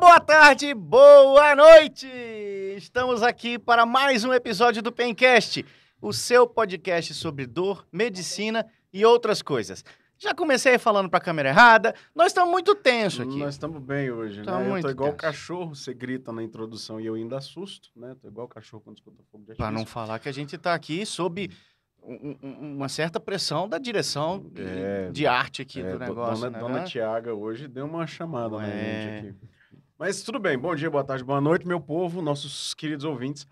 boa tarde, boa noite! Estamos aqui para mais um episódio do Pencast, o seu podcast sobre dor, medicina e outras coisas. Já comecei falando para a câmera errada, nós estamos muito tenso aqui. Nós estamos bem hoje, Tamo né? Eu muito tô igual tenso. cachorro, você grita na introdução e eu ainda assusto, né? Tô igual cachorro quando escuta fogo de Para não falar que a gente está aqui sob um- um- uma certa pressão da direção de- É, de arte aqui É, do negócio, Dona, né? Dona? Tiaga hoje deu uma chamada na É. gente aqui. Mas tudo bem, bom dia, boa tarde, boa noite, meu povo, nossos queridos ouvintes.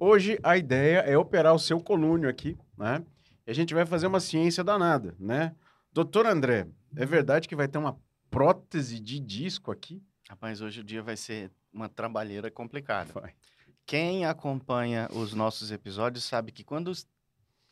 Hoje a ideia é operar o seu colúnio aqui, né? E a gente vai fazer uma ciência danada, né? Doutor André, é verdade que vai ter uma prótese de disco aqui? Rapaz, hoje o dia vai ser uma trabalheira complicada. Vai. Quem acompanha os nossos episódios sabe que quando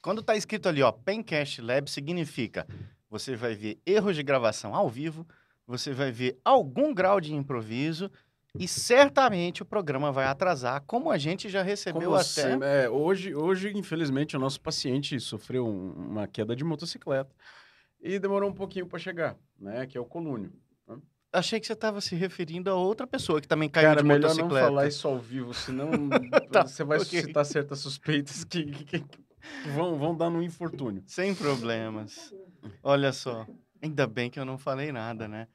quando tá escrito ali, ó, Pencast Lab significa você vai ver erros de gravação ao vivo, você vai ver algum grau de improviso e certamente o programa vai atrasar, como a gente já recebeu Como até. assim? É, hoje, hoje, infelizmente, o nosso paciente sofreu um- uma queda de motocicleta e demorou um pouquinho para chegar, né? Que é o colúnio. Achei que você estava se referindo a outra pessoa que também caiu Cara, de melhor motocicleta. não falar isso ao vivo, senão Tá, você vai ok. suscitar certas suspeitas que, que- que- que vão, vão dar no infortúnio. Sem problemas. Olha só, ainda bem que eu não falei nada, né?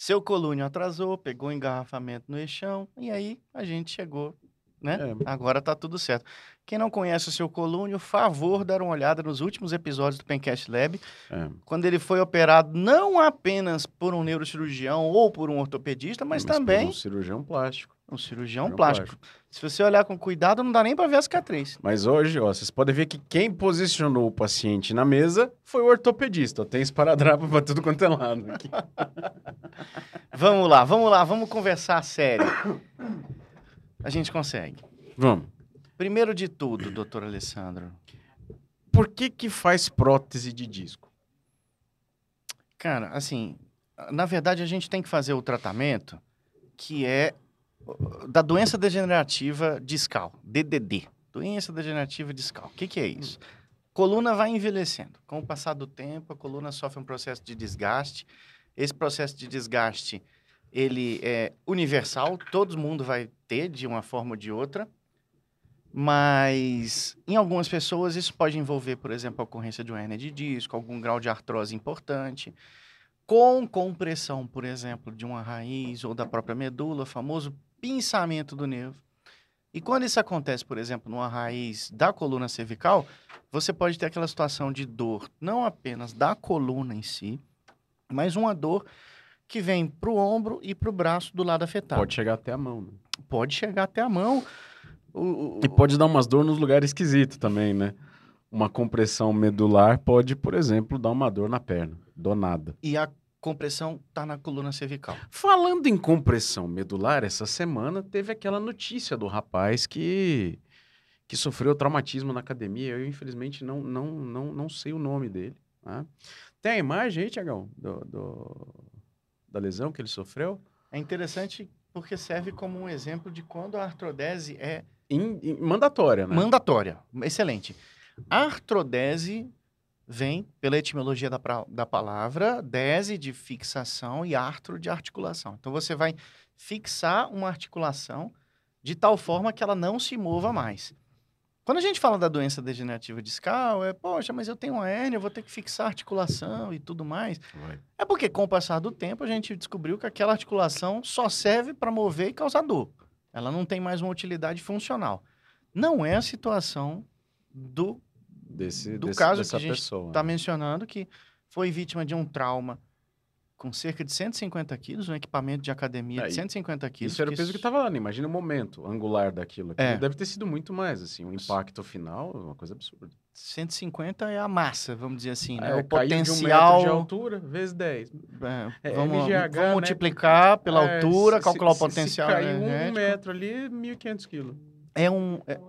Seu colúnio atrasou, pegou engarrafamento no eixão e aí a gente chegou, né? É. Agora tá tudo certo. Quem não conhece o seu colúnio, favor dar uma olhada nos últimos episódios do Pencast Lab, É, quando ele foi operado não apenas por um neurocirurgião ou por um ortopedista, mas, por também um cirurgião plástico. um cirurgião Cirurgião plástico. Se você olhar com cuidado, não dá nem para ver a cicatriz. Mas hoje, ó, vocês podem ver que quem posicionou o paciente na mesa foi o ortopedista. ó, Tem esparadrapo para tudo quanto é lado aqui. Vamos lá, vamos lá, vamos conversar sério. A gente consegue. Vamos. Primeiro de tudo, doutor Alessandro, Por que que faz prótese de disco? cara, assim, na verdade a gente tem que fazer o tratamento que é da doença degenerativa discal, DDD, doença degenerativa discal. O que, que é isso? Coluna vai envelhecendo. Com o passar do tempo, a coluna sofre um processo de desgaste. Esse processo de desgaste, ele é universal, todo mundo vai ter de uma forma ou de outra. Mas em algumas pessoas isso pode envolver, por exemplo, a ocorrência de uma hernia de disco, algum grau de artrose importante, com compressão, por exemplo, de uma raiz ou da própria medula, famoso pinçamento do nervo. E quando isso acontece, por exemplo, numa raiz da coluna cervical, você pode ter aquela situação de dor, não apenas da coluna em si, mas uma dor que vem para o ombro e para o braço do lado afetado. Pode chegar até a mão, né? Pode chegar até a mão. O- o- E pode dar umas dor nos lugares esquisitos também, né? Uma compressão medular pode, por exemplo, dar uma dor na perna. Do nada. e a compressão está na coluna cervical. Falando em compressão medular, essa semana teve aquela notícia do rapaz que, que sofreu traumatismo na academia. Eu, infelizmente, não, não, não, não sei o nome dele. né? Tem a imagem aí, Tiagão, do, do- da lesão que ele sofreu? É interessante porque serve como um exemplo de quando a artrodese é Em- em- mandatória, né? mandatória. Excelente. A artrodese vem pela etimologia da, da palavra, dese de fixação e artro de articulação. Então você vai fixar uma articulação de tal forma que ela não se mova mais. Quando a gente fala da doença degenerativa discal, é, poxa, mas eu tenho uma hérnia, eu vou ter que fixar a articulação e tudo mais. Vai. É porque, com o passar do tempo, a gente descobriu que aquela articulação só serve para mover e causar dor. Ela não tem mais uma utilidade funcional. Não é a situação do Desse, Do desse- caso dessa que a gente está mencionando, que foi vítima de um trauma com cerca de 150 quilos, um equipamento de academia É, de e 150 quilos. Isso era o peso que estava lá, né? Imagina o momento angular daquilo. Aquilo É. Deve ter sido muito mais, assim. O impacto final uma coisa absurda. 150 é a massa, vamos dizer assim, né? É, o caiu de um potencial. de altura, vezes 10. é, É, vamos MGH, vamos né? multiplicar pela É, altura, se- calcular se- o potencial. Se caiu um metro ali, 1.500 quilos. É um. É,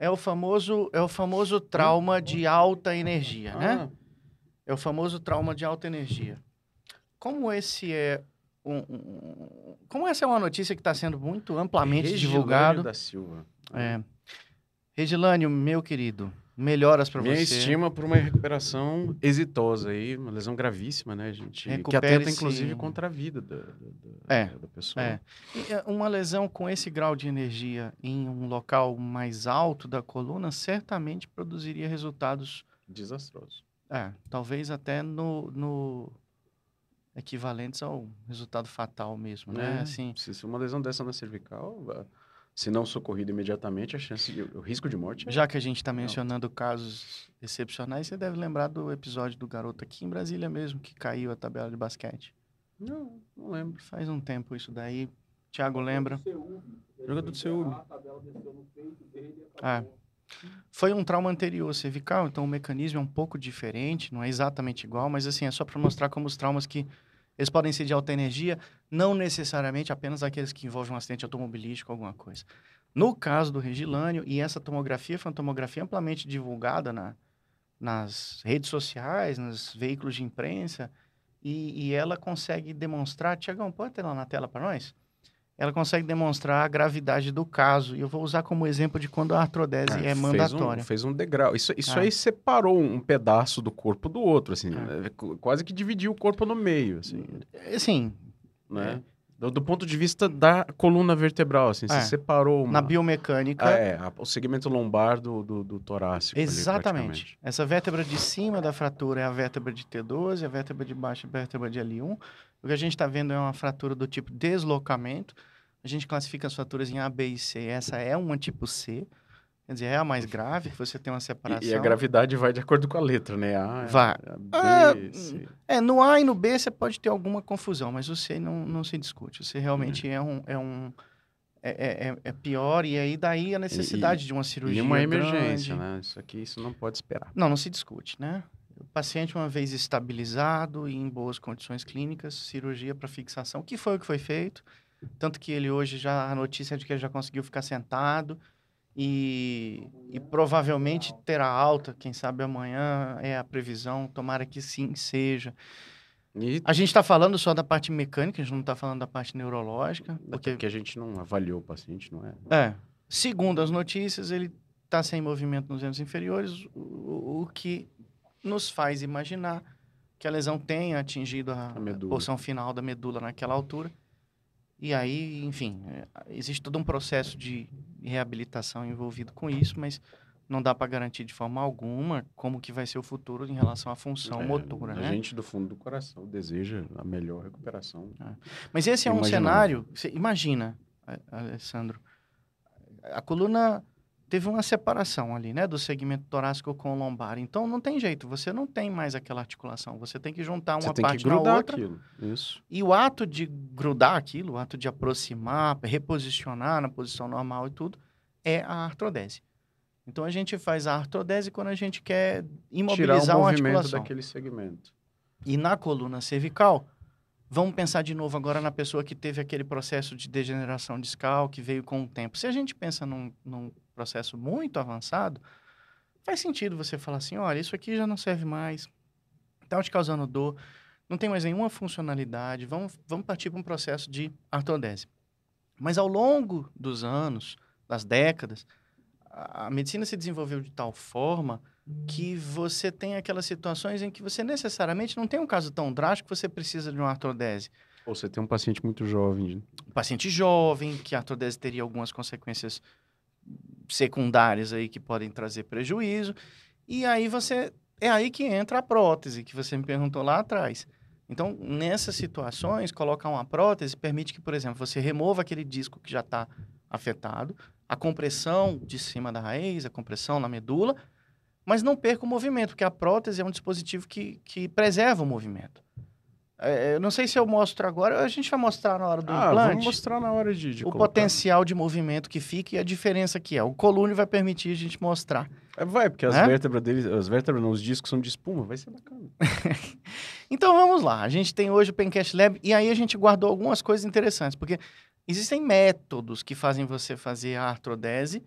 é o famoso, é o famoso trauma de alta energia, né? Ah, É o famoso trauma de alta energia. Como esse é um, um- como essa é uma notícia que está sendo muito amplamente Regilânio divulgado. da Silva. É. Regilânio, meu querido, Melhoras para você. Minha estima por uma recuperação exitosa aí, uma lesão gravíssima, né, gente? Que atenta, inclusive, contra a vida da, da, É, da pessoa. É. E, é, uma lesão com esse grau de energia em um local mais alto da coluna certamente produziria resultados, Desastroso. é, talvez até no, no equivalentes ao resultado fatal mesmo, né? É, Assim, se, se uma lesão dessa na cervical, ah, se não socorrida imediatamente, a chance de, o risco de morte é já que a gente está mencionando casos excepcionais, você deve lembrar do episódio do garoto aqui em Brasília mesmo que caiu a tabela de basquete. Não, não lembro. Faz um tempo isso daí. Thiago lembra? Jogador do Seúl. É. Foi um trauma anterior cervical, então o mecanismo é um pouco diferente, não é exatamente igual, mas assim, é só para mostrar como os traumas que eles podem ser de alta energia, não necessariamente apenas aqueles que envolvem um acidente automobilístico, alguma coisa. No caso do Regilânio, e essa tomografia foi uma tomografia amplamente divulgada na, nas redes sociais, nos veículos de imprensa, e, e ela consegue demonstrar. Tiagão, pode ter lá na tela para nós? Ela consegue demonstrar a gravidade do caso. E eu vou usar como exemplo de quando a artrodese é, fez um- mandatória. Fez um, degrau. Isso, isso Ah. aí separou um pedaço do corpo do outro, assim. Né? Qu- Quase que dividiu o corpo no meio, assim, Assim, né? Do, do ponto de vista da coluna vertebral, assim, É. se separou uma... na biomecânica. É, o segmento lombar do, do, do torácico. ali, Exatamente. praticamente. Essa vértebra de cima da fratura é a vértebra de T12, a vértebra de baixo é a vértebra de L1. O que a gente está vendo é uma fratura do tipo deslocamento. A gente classifica as fraturas em A, B e C. Essa é uma tipo C. Quer dizer, é a mais grave, que você tem uma separação. E, e a gravidade vai de acordo com a letra, né? A, Vai. a B, Ah, C. É, no A e no B você pode ter alguma confusão, mas o C não, não se discute. O C realmente é um. É um é, é, é- é pior, e aí daí a necessidade de uma cirurgia. E uma emergência, grande. né? Isso aqui, isso não pode esperar. Não, não se discute, né? O paciente, uma vez estabilizado e em boas condições clínicas, cirurgia para fixação, que foi o que foi feito. Tanto que ele hoje já, a notícia é de que ele já conseguiu ficar sentado e, e provavelmente terá alta, quem sabe amanhã é a previsão, tomara que sim seja. E A gente está falando só da parte mecânica, a gente não está falando da parte neurológica, porque... porque porque a gente não avaliou o paciente, não é? é. Segundo as notícias, ele está sem movimento nos membros inferiores, o, o que nos faz imaginar que a lesão tenha atingido a, A porção final da medula naquela altura. E aí, enfim, é, existe todo um processo de reabilitação envolvido com isso, mas não dá para garantir de forma alguma como que vai ser o futuro em relação à função É, motora, A né? gente, do fundo do coração, deseja a melhor recuperação. Mas esse é um cenário. Você imagina, A- Alessandro, a coluna teve uma separação ali, né, do segmento torácico com o lombar. Então não tem jeito, você não tem mais aquela articulação. Você tem que juntar Você uma tem que na grudar outra. aquilo. Isso. E o ato de grudar aquilo, o ato de aproximar, reposicionar na posição normal e tudo, é a artrodese. Então a gente faz a artrodese quando a gente quer Tirar imobilizar o uma movimento articulação. daquele segmento. E na coluna cervical, vamos pensar de novo agora na pessoa que teve aquele processo de degeneração discal que veio com o tempo. Se a gente pensa num, num processo muito avançado, faz sentido você falar assim: olha, isso aqui já não serve mais, está te causando dor, não tem mais nenhuma funcionalidade, vamos, vamos partir para um processo de artrodese. Mas ao longo dos anos, das décadas, a, a medicina se desenvolveu de tal forma que você tem aquelas situações em que você necessariamente não tem um caso tão drástico que você precisa de uma artrodese. Ou você tem um paciente muito jovem. Um paciente jovem, que a artrodese teria algumas consequências secundárias aí que podem trazer prejuízo. E aí você. É aí que entra a prótese, que você me perguntou lá atrás. Então, nessas situações, colocar uma prótese permite que, por exemplo, você remova aquele disco que já está afetado, a compressão de cima da raiz, a compressão na medula, mas não perca o movimento, porque a prótese é um dispositivo que, que preserva o movimento. É, eu não sei se eu mostro agora, a gente vai mostrar na hora do ah, implante vamos mostrar na hora de, de o colocar. potencial de movimento que fica e a diferença que é. O colune vai permitir a gente mostrar. É, vai, porque as Né? vértebras dele, as vértebras não, os discos são de espuma, vai ser bacana. Então vamos lá. A gente tem hoje o Pencast Lab e aí a gente guardou algumas coisas interessantes, porque existem métodos que fazem você fazer a artrodese.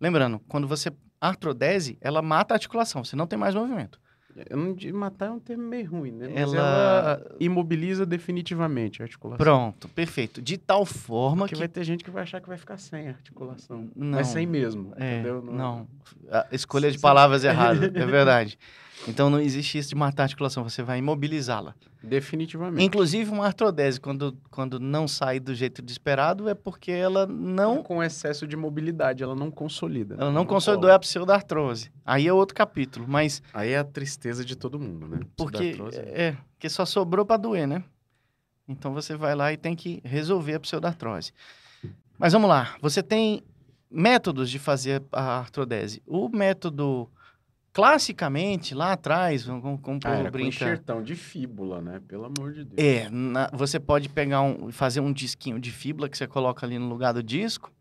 Lembrando, quando você artrodese, ela mata a articulação, você não tem mais movimento. Eu não, de matar é um termo meio ruim, né? Mas Ela- ela, imobiliza definitivamente a articulação. Pronto, perfeito. De tal forma Porque que. vai ter gente que vai achar que vai ficar sem articulação. Não. Mas sem mesmo, É, entendeu? não. A escolha de palavras errada, é verdade. Então não existe isso de matar a articulação, você vai imobilizá-la. Definitivamente. Inclusive uma artrodese, quando, quando não sai do jeito esperado, é porque ela não, Com excesso de mobilidade, ela não consolida. né? ela não consolidou cola. a pseudartrose. Aí é outro capítulo, mas Aí é a tristeza de todo mundo, né? porque Pseudartrose. é, que só sobrou para doer, né? Então você vai lá e tem que resolver a pseudartrose. Mas vamos lá, você tem métodos de fazer a artrodese. O método classicamente lá atrás, como, como Ah, era com brinca, enxertão de fíbula, né? Pelo amor de Deus. É, na- você pode pegar um, fazer um disquinho de fíbula que você coloca ali no lugar do disco,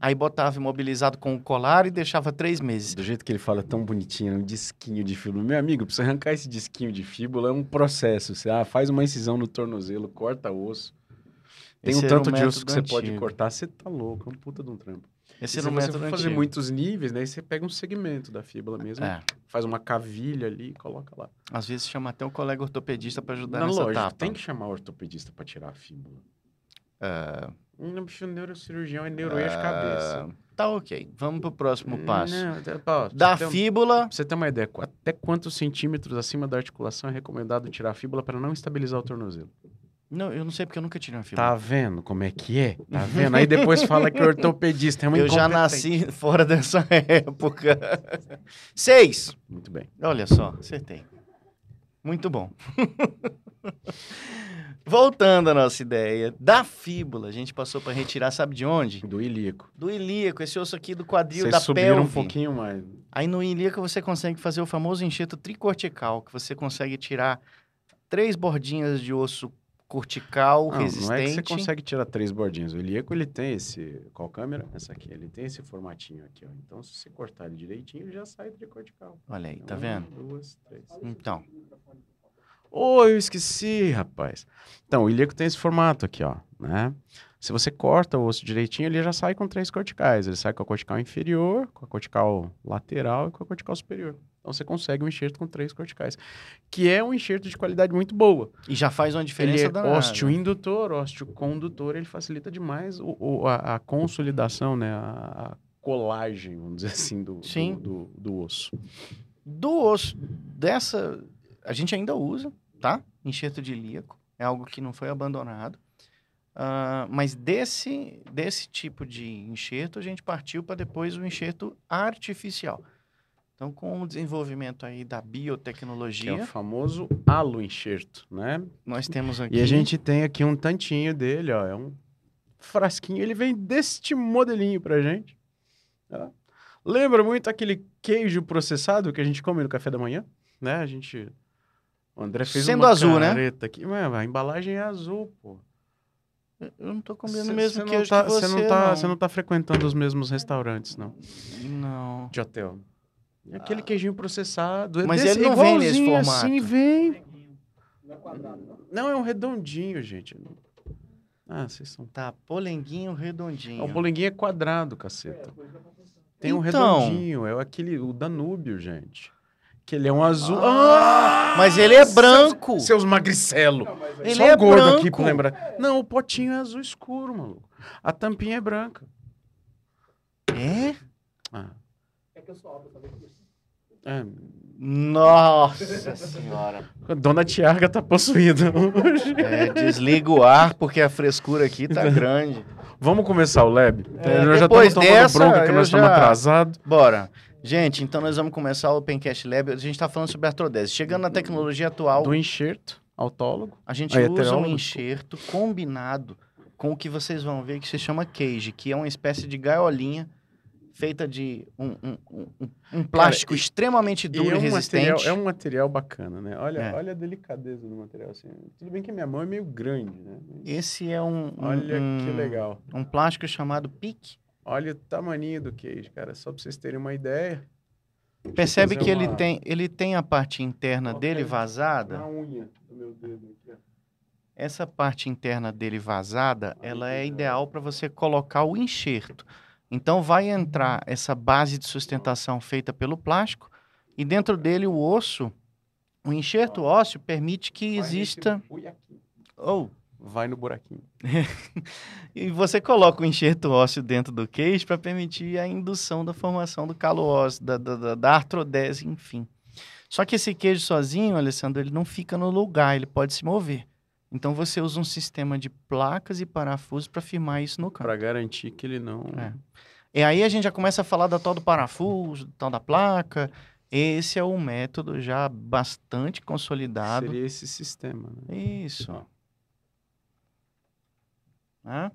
aí botava imobilizado com o colar e deixava três meses. Do jeito que ele fala tão bonitinho, um disquinho de fíbula. Meu amigo, pra você arrancar esse disquinho de fíbula é um processo. Você ah, faz uma incisão no tornozelo, corta osso. Tem Esse um tanto de osso que você pode antigo. cortar, você tá louco, é um puta de um trampo. Esse E era se o você for fazer muitos níveis, né? Você pega um segmento da fíbula mesmo, É, faz uma cavilha ali e coloca lá. às vezes chama até um colega ortopedista para ajudar Na nessa lógica, etapa. tem que chamar o ortopedista pra tirar a fíbula. É, Um bicho neurocirurgião é neuroia de cabeça. Tá ok, vamos pro próximo passo. Não, ó, Da tem um- fíbula, Pra você ter uma ideia, até quantos centímetros acima da articulação é recomendado tirar a fíbula para não estabilizar o tornozelo? Não, eu não sei porque eu nunca tirei uma fíbula. Tá vendo como é que é? Tá vendo? Aí depois fala que o ortopedista é uma eu já nasci fora dessa época. Seis. Muito bem. Olha só, acertei. Muito bom. Voltando à nossa ideia, da fíbula, a gente passou para retirar, sabe de onde? Do ilíaco. Do ilíaco, esse osso aqui do quadril, Vocês da subiram pelve. um pouquinho mais. Aí no ilíaco você consegue fazer o famoso enxerto tricortical, que você consegue tirar três bordinhas de osso cortical Não, resistente. não é que você consegue tirar três bordinhas. O ilíaco, ele tem esse... Qual câmera? Essa aqui. Ele tem esse formatinho aqui, ó. Então, se você cortar ele direitinho, ele já sai tricortical. Olha aí, tá Uma, vendo? duas, três. Então, Ô, eu esqueci, rapaz. Então, o ilíaco tem esse formato aqui, ó, né? Se você corta o osso direitinho, ele já sai com três corticais. Ele sai com a cortical inferior, com a cortical lateral e com a cortical superior. Então, você consegue um enxerto com três corticais, que é um enxerto de qualidade muito boa. e já faz uma Ele diferença é danada. osteoindutor, osteocondutor, ele facilita demais o, o- a, a consolidação, né? A, a colagem, vamos dizer assim, do, do- Sim. do, do osso. Do osso, dessa, a gente ainda usa, tá? Enxerto de ilíaco, é algo que não foi abandonado. Ah, mas desse, desse tipo de enxerto, a gente partiu para depois o enxerto artificial. Então, com o desenvolvimento aí da Que é biotecnologia, o famoso halo enxerto, né? nós temos aqui... E a gente tem aqui um tantinho dele, ó. É um frasquinho. Ele vem deste modelinho pra gente. tá? Lembra muito aquele queijo processado que a gente come no café da manhã? Né? A gente. O André fez Sendo uma azul, né? careta aqui. Ué, a embalagem é azul, pô. Eu não tô comendo Cê- o mesmo cê queijo não tá, que você, cê não tá, Você não tá frequentando os mesmos restaurantes, não. Não. De hotel. Aquele queijinho processado. é Mas desse- ele não vem nesse igualzinho formato. Assim, vem. Não, é um redondinho, gente. Ah, vocês são Tá, polenguinho redondinho. É, O bolinguinho é quadrado, caceta. Tem um Então. redondinho, é aquele, o Danúbio, gente. Que ele é um azul. Ah, mas ele é branco. Seus, seus magricelo. Ele Só é o gordo aqui branco. pra lembrar. Não, o potinho é azul escuro, maluco. A tampinha é branca. É? Ah. É, Nossa senhora. a dona Tiaga tá possuída hoje. É, desliga o ar porque a frescura aqui tá grande. Vamos começar o lab? É, nós já estamos tomando dessa, bronca que nós estamos já- atrasados. Bora. Gente, então nós vamos começar o Pencast Lab. A gente tá falando sobre artrodese. Chegando na tecnologia atual, Do enxerto autólogo. a gente Ah, usa um enxerto combinado com o que vocês vão ver que se chama cage, que é uma espécie de gaiolinha feita de um, um- um- um plástico e- extremamente E duro e, é um, resistente. material, é um material bacana, né? Olha, É. olha a delicadeza do material. Assim. Tudo bem que a minha mão é meio grande, né? Esse é um, um- Olha que legal. um plástico chamado PIC. Olha o tamaninho do queijo, cara. Só pra vocês terem uma ideia. Percebe que ele uma- tem, ele tem a parte interna Ok. dele vazada. Na unha do meu dedo aqui, ó. Essa parte interna dele vazada, ela é ideal para você colocar o enxerto. Então vai entrar essa base de sustentação feita pelo plástico e dentro dele o osso O enxerto ósseo permite que exista. Ou. Vai no buraquinho. e você coloca o enxerto ósseo dentro do queixo para permitir a indução da formação do calo ósseo, da, da, da artrodese, enfim. Só que esse queijo sozinho, Alessandro, ele não fica no lugar, ele pode se mover. Então você usa um sistema de placas e parafusos para firmar isso no campo. Para garantir que ele não. É. E aí a gente já começa a falar da tal do parafuso, tal da placa. Esse é um método já bastante consolidado. Seria esse sistema. Né? Isso. Hã?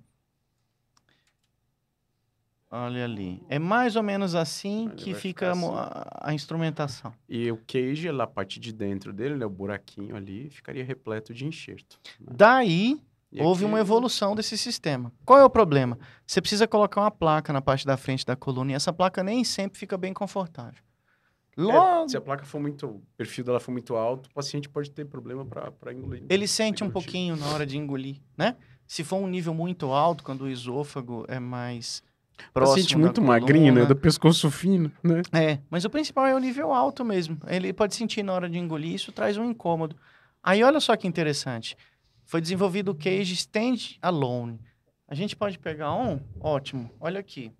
Olha ali. É mais ou menos assim Ele que fica assim. a, a, instrumentação. E o cage, a parte de dentro dele, né, o buraquinho ali, ficaria repleto de enxerto. Né? Daí, e houve aqui... uma evolução desse sistema. Qual é o problema? Você precisa colocar uma placa na parte da frente da coluna e essa placa nem sempre fica bem confortável. Logo... É, se a placa for muito, o perfil dela for muito alto, o paciente pode ter problema para engolir. Ele sente um pouquinho na hora de engolir, né? Se for um nível muito alto, quando o esôfago é mais próximo Paciente muito magrinho, né? Do pescoço fino, né? É, mas o principal é o nível alto mesmo. Ele pode sentir na hora de engolir, isso traz um incômodo. Aí olha só que interessante. Foi desenvolvido o cage stand alone. A gente pode pegar um? Ótimo. Olha aqui.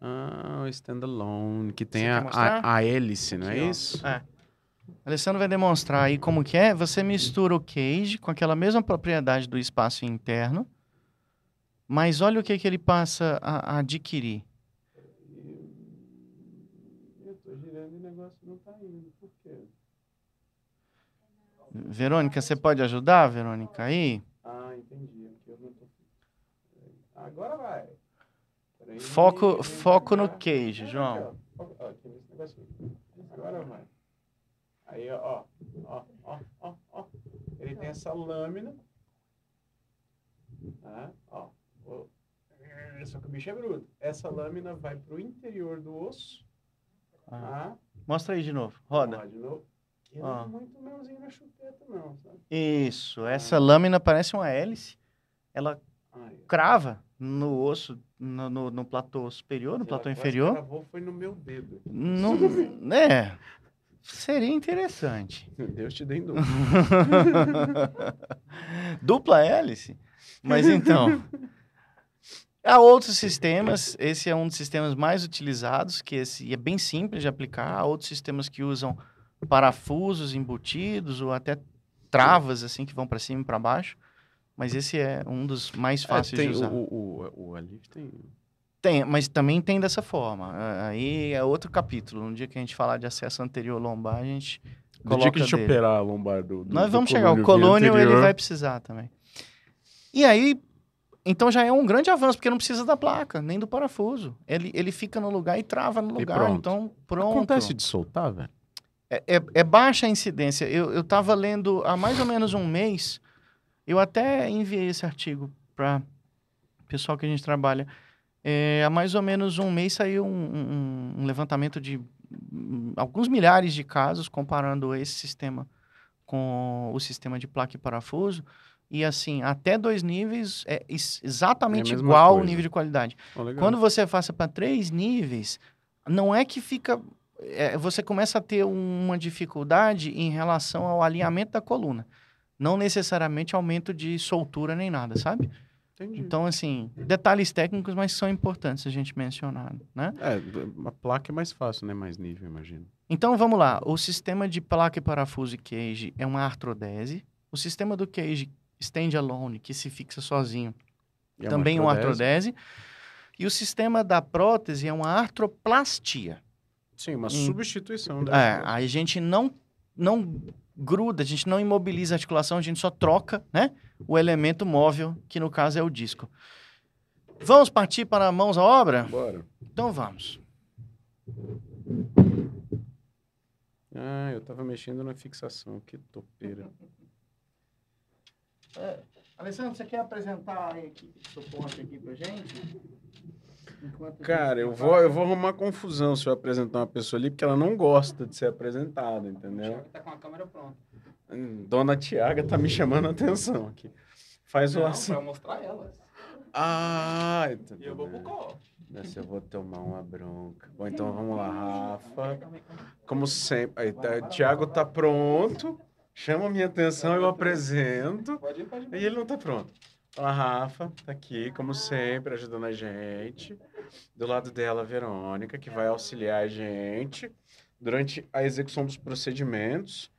Ah, o standalone, que tem a, a, a, hélice, não é Aqui, é isso? É. Alessandro vai demonstrar aí como que é. Você mistura o cage com aquela mesma propriedade do espaço interno, mas olha o que, que ele passa a, a adquirir. Eu tô girando e o negócio não tá indo. Por quê? Verônica, você pode ajudar, Verônica, aí? Ah, entendi. Agora vai. Foco, foco no queijo, João. Agora vai. Aí, ó, ó, ó, ó, ó. Ele tem essa lâmina. Tá? Ó. Só que o bicho é bruto. Essa lâmina vai pro interior do osso. Ah. Tá? Mostra aí de novo. Roda. de novo. É muito melzinho na chupeta, não, sabe? Isso. Essa ah. lâmina parece uma hélice. Ela crava no osso, no, no, no platô superior, no Se platô inferior. Cravou foi no meu dedo. Não, é, seria interessante. Deus te dê dupla. dupla hélice? Mas então, há outros sistemas, esse é um dos sistemas mais utilizados, que esse é bem simples de aplicar. Há outros sistemas que usam parafusos embutidos ou até travas assim que vão para cima e para baixo. Mas esse é um dos mais é, fáceis é, de usar. O, o, o Alif tem... Tem, mas também tem dessa forma. Aí é outro capítulo. No dia que a gente falar de acesso anterior lombar, a gente no dia que a gente dele. operar a lombar do, do Nós vamos do chegar. O colônio ele vai precisar também. E aí, então já é um grande avanço, porque não precisa da placa, nem do parafuso. Ele, ele fica no lugar e trava no lugar. Pronto. Então, pronto. Acontece de soltar, velho? É, é, é, baixa a incidência. Eu, eu tava lendo há mais ou menos um mês eu até enviei esse artigo para o pessoal que a gente trabalha. É, há mais ou menos um mês saiu um, um, um levantamento de um, alguns milhares de casos comparando esse sistema com o sistema de placa e parafuso. E assim, até dois níveis é exatamente é igual o nível de qualidade. Oh, Quando você passa para três níveis, não é que fica. É, você começa a ter uma dificuldade em relação ao alinhamento da coluna não necessariamente aumento de soltura nem nada, sabe? Entendi. Então, assim, detalhes técnicos, mas são importantes a gente mencionar, né? É, uma placa é mais fácil, né? Mais nível, imagino. Então, vamos lá. O sistema de placa e parafuso e cage é uma artrodese. O sistema do cage stand-alone, que se fixa sozinho, é também é uma artrodese. E o sistema da prótese é uma artroplastia. Sim, uma em... substituição. É, a gente não, não gruda, a gente não imobiliza a articulação, a gente só troca, né? O elemento móvel, que no caso é o disco. Vamos partir para mãos à obra? Bora. Então vamos. Ah, eu tava mexendo na fixação, que topeira. É, Alessandro, você quer apresentar a equipe de suporte aqui pra gente? Cara, eu vou, eu vou arrumar confusão se eu apresentar uma pessoa ali, porque ela não gosta de ser apresentada, entendeu? tá com a câmera pronta. Hum, Dona Tiaga tá me chamando a atenção aqui. Faz não, o assim. Pra mostrar ela. Ah, E eu vou pro corte. Nessa eu vou tomar uma bronca. Bom, então vamos lá, Rafa. Como sempre. Aí, tá, o Thiago tá pronto. Chama a minha atenção, eu apresento. Pode ir, pode ir. E ele não tá pronto. A Rafa tá aqui, como sempre, ajudando a gente. Do lado dela, a Verônica, que vai auxiliar a gente durante a execução dos procedimentos.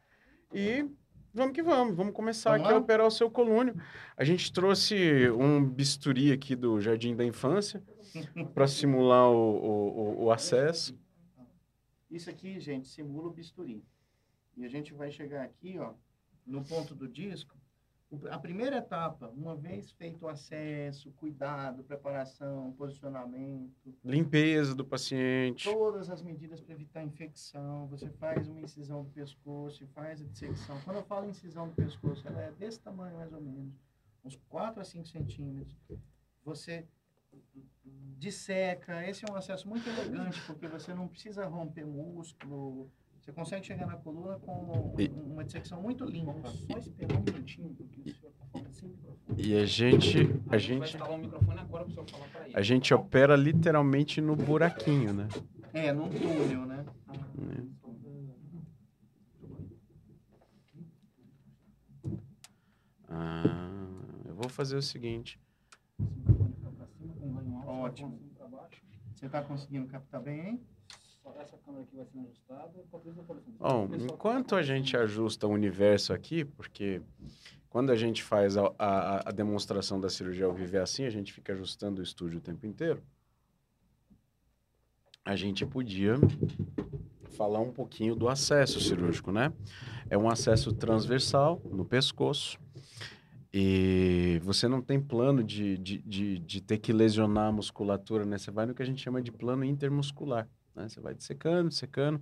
E vamos que vamos, vamos começar Vamos aqui a lá? operar o seu colúnio. A gente trouxe um bisturi aqui do Jardim da Infância para simular o, o, o- o acesso. Isso aqui, gente, simula o bisturi. E a gente vai chegar aqui, ó, no ponto do disco. A primeira etapa, uma vez feito o acesso, cuidado, preparação, posicionamento, Limpeza do paciente. todas as medidas para evitar infecção. Você faz uma incisão do pescoço e faz a dissecção. Quando eu falo incisão do pescoço, ela é desse tamanho mais ou menos, uns 4 a 5 centímetros. Você disseca. Esse é um acesso muito elegante, porque você não precisa romper músculo. Você consegue chegar na coluna com E- uma dissecção muito limpa. Só esperar um minutinho, porque o senhor tá falando sem microfone. E a gente, a A gente vai gente, instalar o microfone agora pro senhor falar pra ele. a gente opera literalmente no buraquinho, né? É, num túnel, né? Ah, eu vou fazer o seguinte. Ótimo. Você está conseguindo captar bem, hein? Ajustada. Bom, enquanto a gente ajusta o universo aqui, porque quando a gente faz a, a, a demonstração da cirurgia ao vivo é assim, a gente fica ajustando o estúdio o tempo inteiro. A gente podia falar um pouquinho do acesso cirúrgico, né? É um acesso transversal no pescoço. E você não tem plano de, de, de, de ter que lesionar a musculatura, né? Você vai no que a gente chama de plano intermuscular, né? Você vai dissecando, dissecando.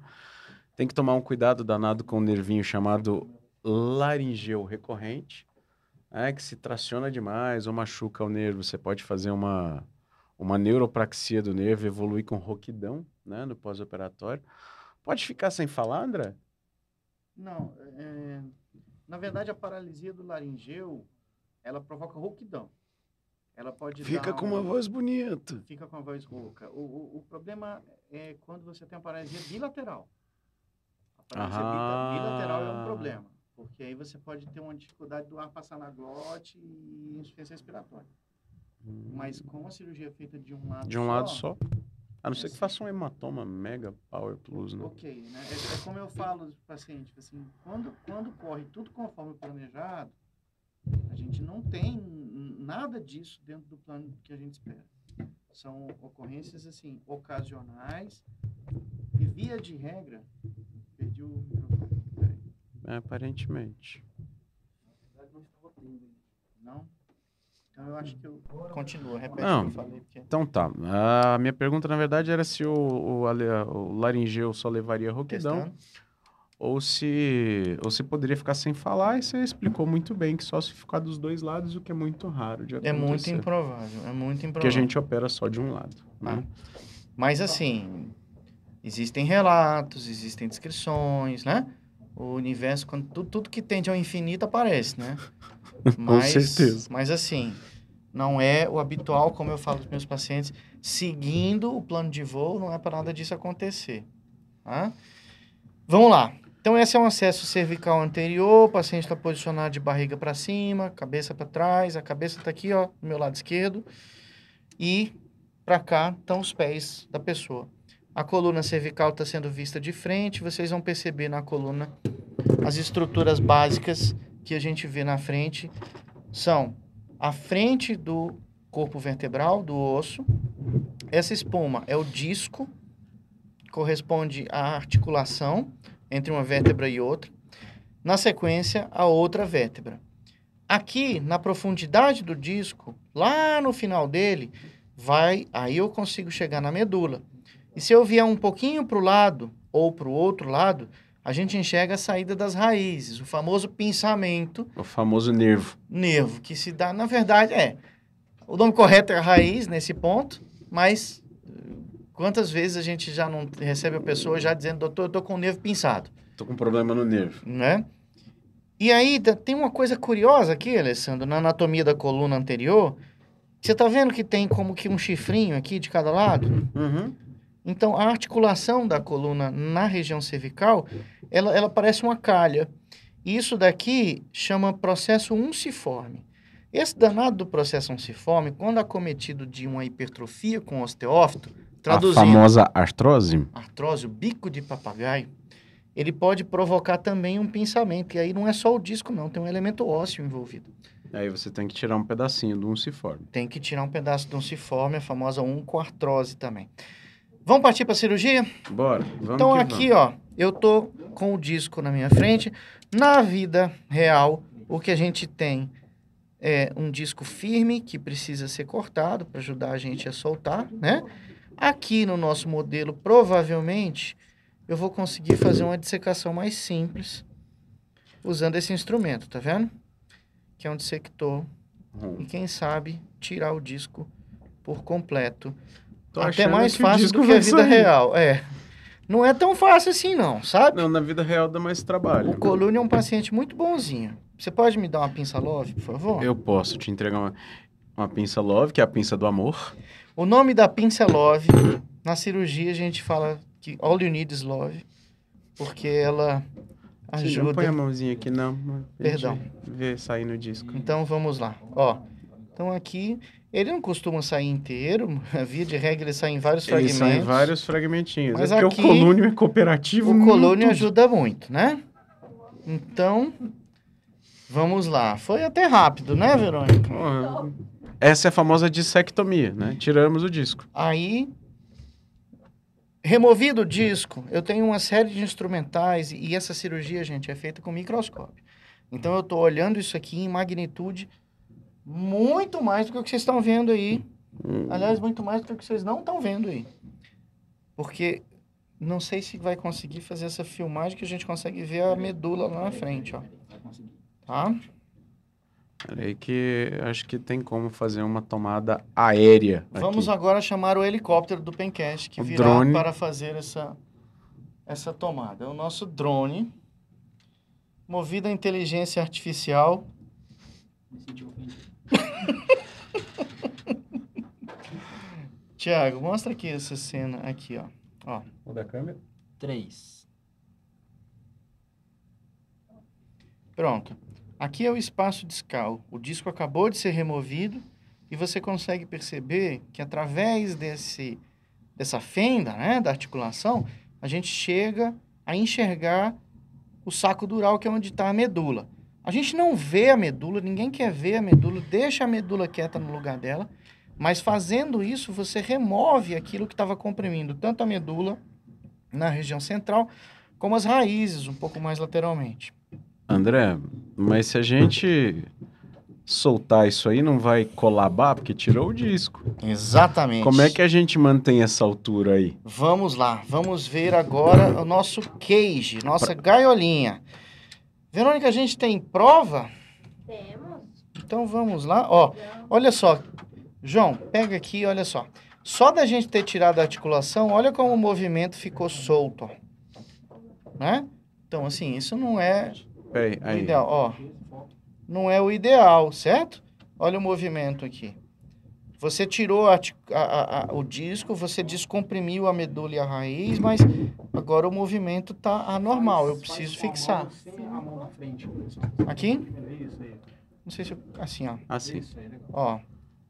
Tem que tomar um cuidado danado com o nervinho chamado laringeu recorrente, né? que se traciona demais ou machuca o nervo. Você pode fazer uma, uma neuropraxia do nervo, evoluir com roquidão né? no pós-operatório. Pode ficar sem falar, André? Não, é, na verdade a paralisia do laringeu, ela provoca rouquidão. Ela pode Fica com uma um- voz bonita. Fica com a voz rouca. O, o, o problema é quando você tem a paralisia bilateral. A paralisia bita- bilateral é um problema, porque aí você pode ter uma dificuldade do ar passar na glote e insuficiência respiratória. Mas com a cirurgia feita de um lado De um lado só. A não ser que faça um hematoma mega power plus, né? Ok, né? É, é como eu falo para paciente, assim, quando, quando corre tudo conforme planejado, a gente não tem nada disso dentro do plano que a gente espera. São ocorrências, assim, ocasionais e via de regra, perdi o microfone, peraí, É, aparentemente. Na verdade, não estava tendo isso. não? Então eu acho que eu... Continua, repete Não. o que eu falei, porque... Então tá. A minha pergunta, na verdade, era se o, o, o laringeu só levaria roquidão Testando. Ou se, ou se poderia ficar sem falar. E você explicou muito bem que só se ficar dos dois lados, o que é muito raro de É acontecer. muito improvável, é muito improvável. Porque a gente opera só de um lado. Né? Mas assim, existem relatos, existem descrições, né? O universo, quando tu- tudo que tende ao infinito aparece, né? Mas, certeza. Mas assim, não é o habitual, como eu falo para meus pacientes, seguindo o plano de voo, não é para nada disso acontecer. Tá? Vamos lá. Então, esse é um acesso cervical anterior, o paciente está posicionado de barriga para cima, cabeça para trás, a cabeça está aqui, ó, do meu lado esquerdo, e para cá estão os pés da pessoa. A coluna cervical está sendo vista de frente, vocês vão perceber na coluna as estruturas básicas que a gente vê na frente são a frente do corpo vertebral, do osso. Essa espuma é o disco, corresponde à articulação entre uma vértebra e outra. Na sequência, a outra vértebra. Aqui, na profundidade do disco, lá no final dele, vai, aí eu consigo chegar na medula. E se eu vier um pouquinho para o lado ou para o outro lado, a gente enxerga a saída das raízes, o famoso pinçamento O famoso nervo. nervo, que se dá, na verdade, é. O nome correto é raiz nesse ponto, mas quantas vezes a gente já não recebe a pessoa já dizendo, doutor, eu tô com o nervo pinçado, Tô com problema no nervo. né? E aí da- tem uma coisa curiosa aqui, Alessandro, na anatomia da coluna anterior, Você tá vendo que tem como que um chifrinho aqui de cada lado? Uhum. Então, a articulação da coluna na região cervical, ela, ela parece uma calha. Isso daqui chama processo unciforme. Esse danado do processo unciforme, quando acometido de uma hipertrofia com osteófito, A traduzindo, famosa artrose. artrose, o bico de papagaio, ele pode provocar também um pinçamento. E aí não é só o disco, não, tem um elemento ósseo envolvido. Aí você tem que tirar um pedacinho do unciforme. Tem que tirar um pedaço do unciforme, a famosa oncoartrose também. Vamos partir para a cirurgia? Bora, vamos então aqui, ó, eu tô com o disco na minha frente. Na vida real, o que a gente tem é um disco firme que precisa ser cortado para ajudar a gente a soltar, né? Aqui no nosso modelo, provavelmente, eu vou conseguir fazer uma dissecação mais simples usando esse instrumento, tá vendo? Que é um dissector vamos. e quem sabe tirar o disco por completo. Tô Até mais fácil do que a vida sair. real, é. Não é tão fácil assim não, sabe? Não, na vida real dá mais trabalho. O Colune é um paciente muito bonzinho. Você pode me dar uma pinça love, por favor? Eu posso te entregar uma, uma pinça Love, que é a pinça do amor. O nome da pinça é love. Na cirurgia a gente fala que all you need is love, porque ela Sim, não põe a ajuda. mãozinha aqui, não. A Perdão. Vê sair no disco. Então vamos lá. Ó, então aqui ele não costuma sair inteiro, via de regra ele sai em vários Ele fragmentos. sai em vários fragmentinhos. Mas é porque aqui, o colúnio é cooperativo. O colônia muito. ajuda muito, né? Então, vamos lá. Foi até rápido, né, Verônica? Porra, Essa é a famosa dissectomia, né? Tiramos o disco. Aí, removido o disco, eu tenho uma série de instrumentais e essa cirurgia, gente, é feita com microscópio. Então, eu estou olhando isso aqui em magnitude muito mais do que o que vocês estão vendo aí. Aliás, muito mais do que vocês não estão vendo aí. Porque não sei se vai conseguir fazer essa filmagem que a gente consegue ver a medula lá na frente, ó. Tá? Peraí que acho que tem como fazer uma tomada aérea. Vamos aqui. agora chamar o helicóptero do Pencast que O virá drone. para fazer essa, essa tomada. É o nosso drone, movido a inteligência artificial. Me senti ofendido. Tiago, mostra aqui essa cena, aqui, ó. ó. Muda a câmera. Três. Pronto. Aqui é o espaço discal. O disco acabou de ser removido e você consegue perceber que através desse, dessa fenda, né, da articulação, a gente chega a enxergar o saco dural, que é onde está a medula. A gente não vê a medula, ninguém quer ver a medula, deixa a medula quieta no lugar dela, mas fazendo isso, você remove aquilo que estava comprimindo tanto a medula na região central, como as raízes, um pouco mais lateralmente. André, mas se a gente soltar isso aí, não vai colabar porque tirou o disco. Exatamente. Como é que a gente mantém essa altura aí? Vamos lá, vamos ver agora o nosso cage, nossa gaiolinha. Verônica, a gente tem prova? Temos. Então vamos lá. Ó, olha só. João, pega aqui, olha só. Só da gente ter tirado a articulação, olha como o movimento ficou solto, ó. Né? Então, assim, isso não é Peraí, o aí. ideal, ó. Não é o ideal, certo? Olha o movimento aqui. Você tirou a a- a- o disco, você descomprimiu a medula e a raiz, mas agora o movimento tá anormal. Eu preciso fixar. Aqui? Não sei se eu... Assim, ó. Assim. Ó.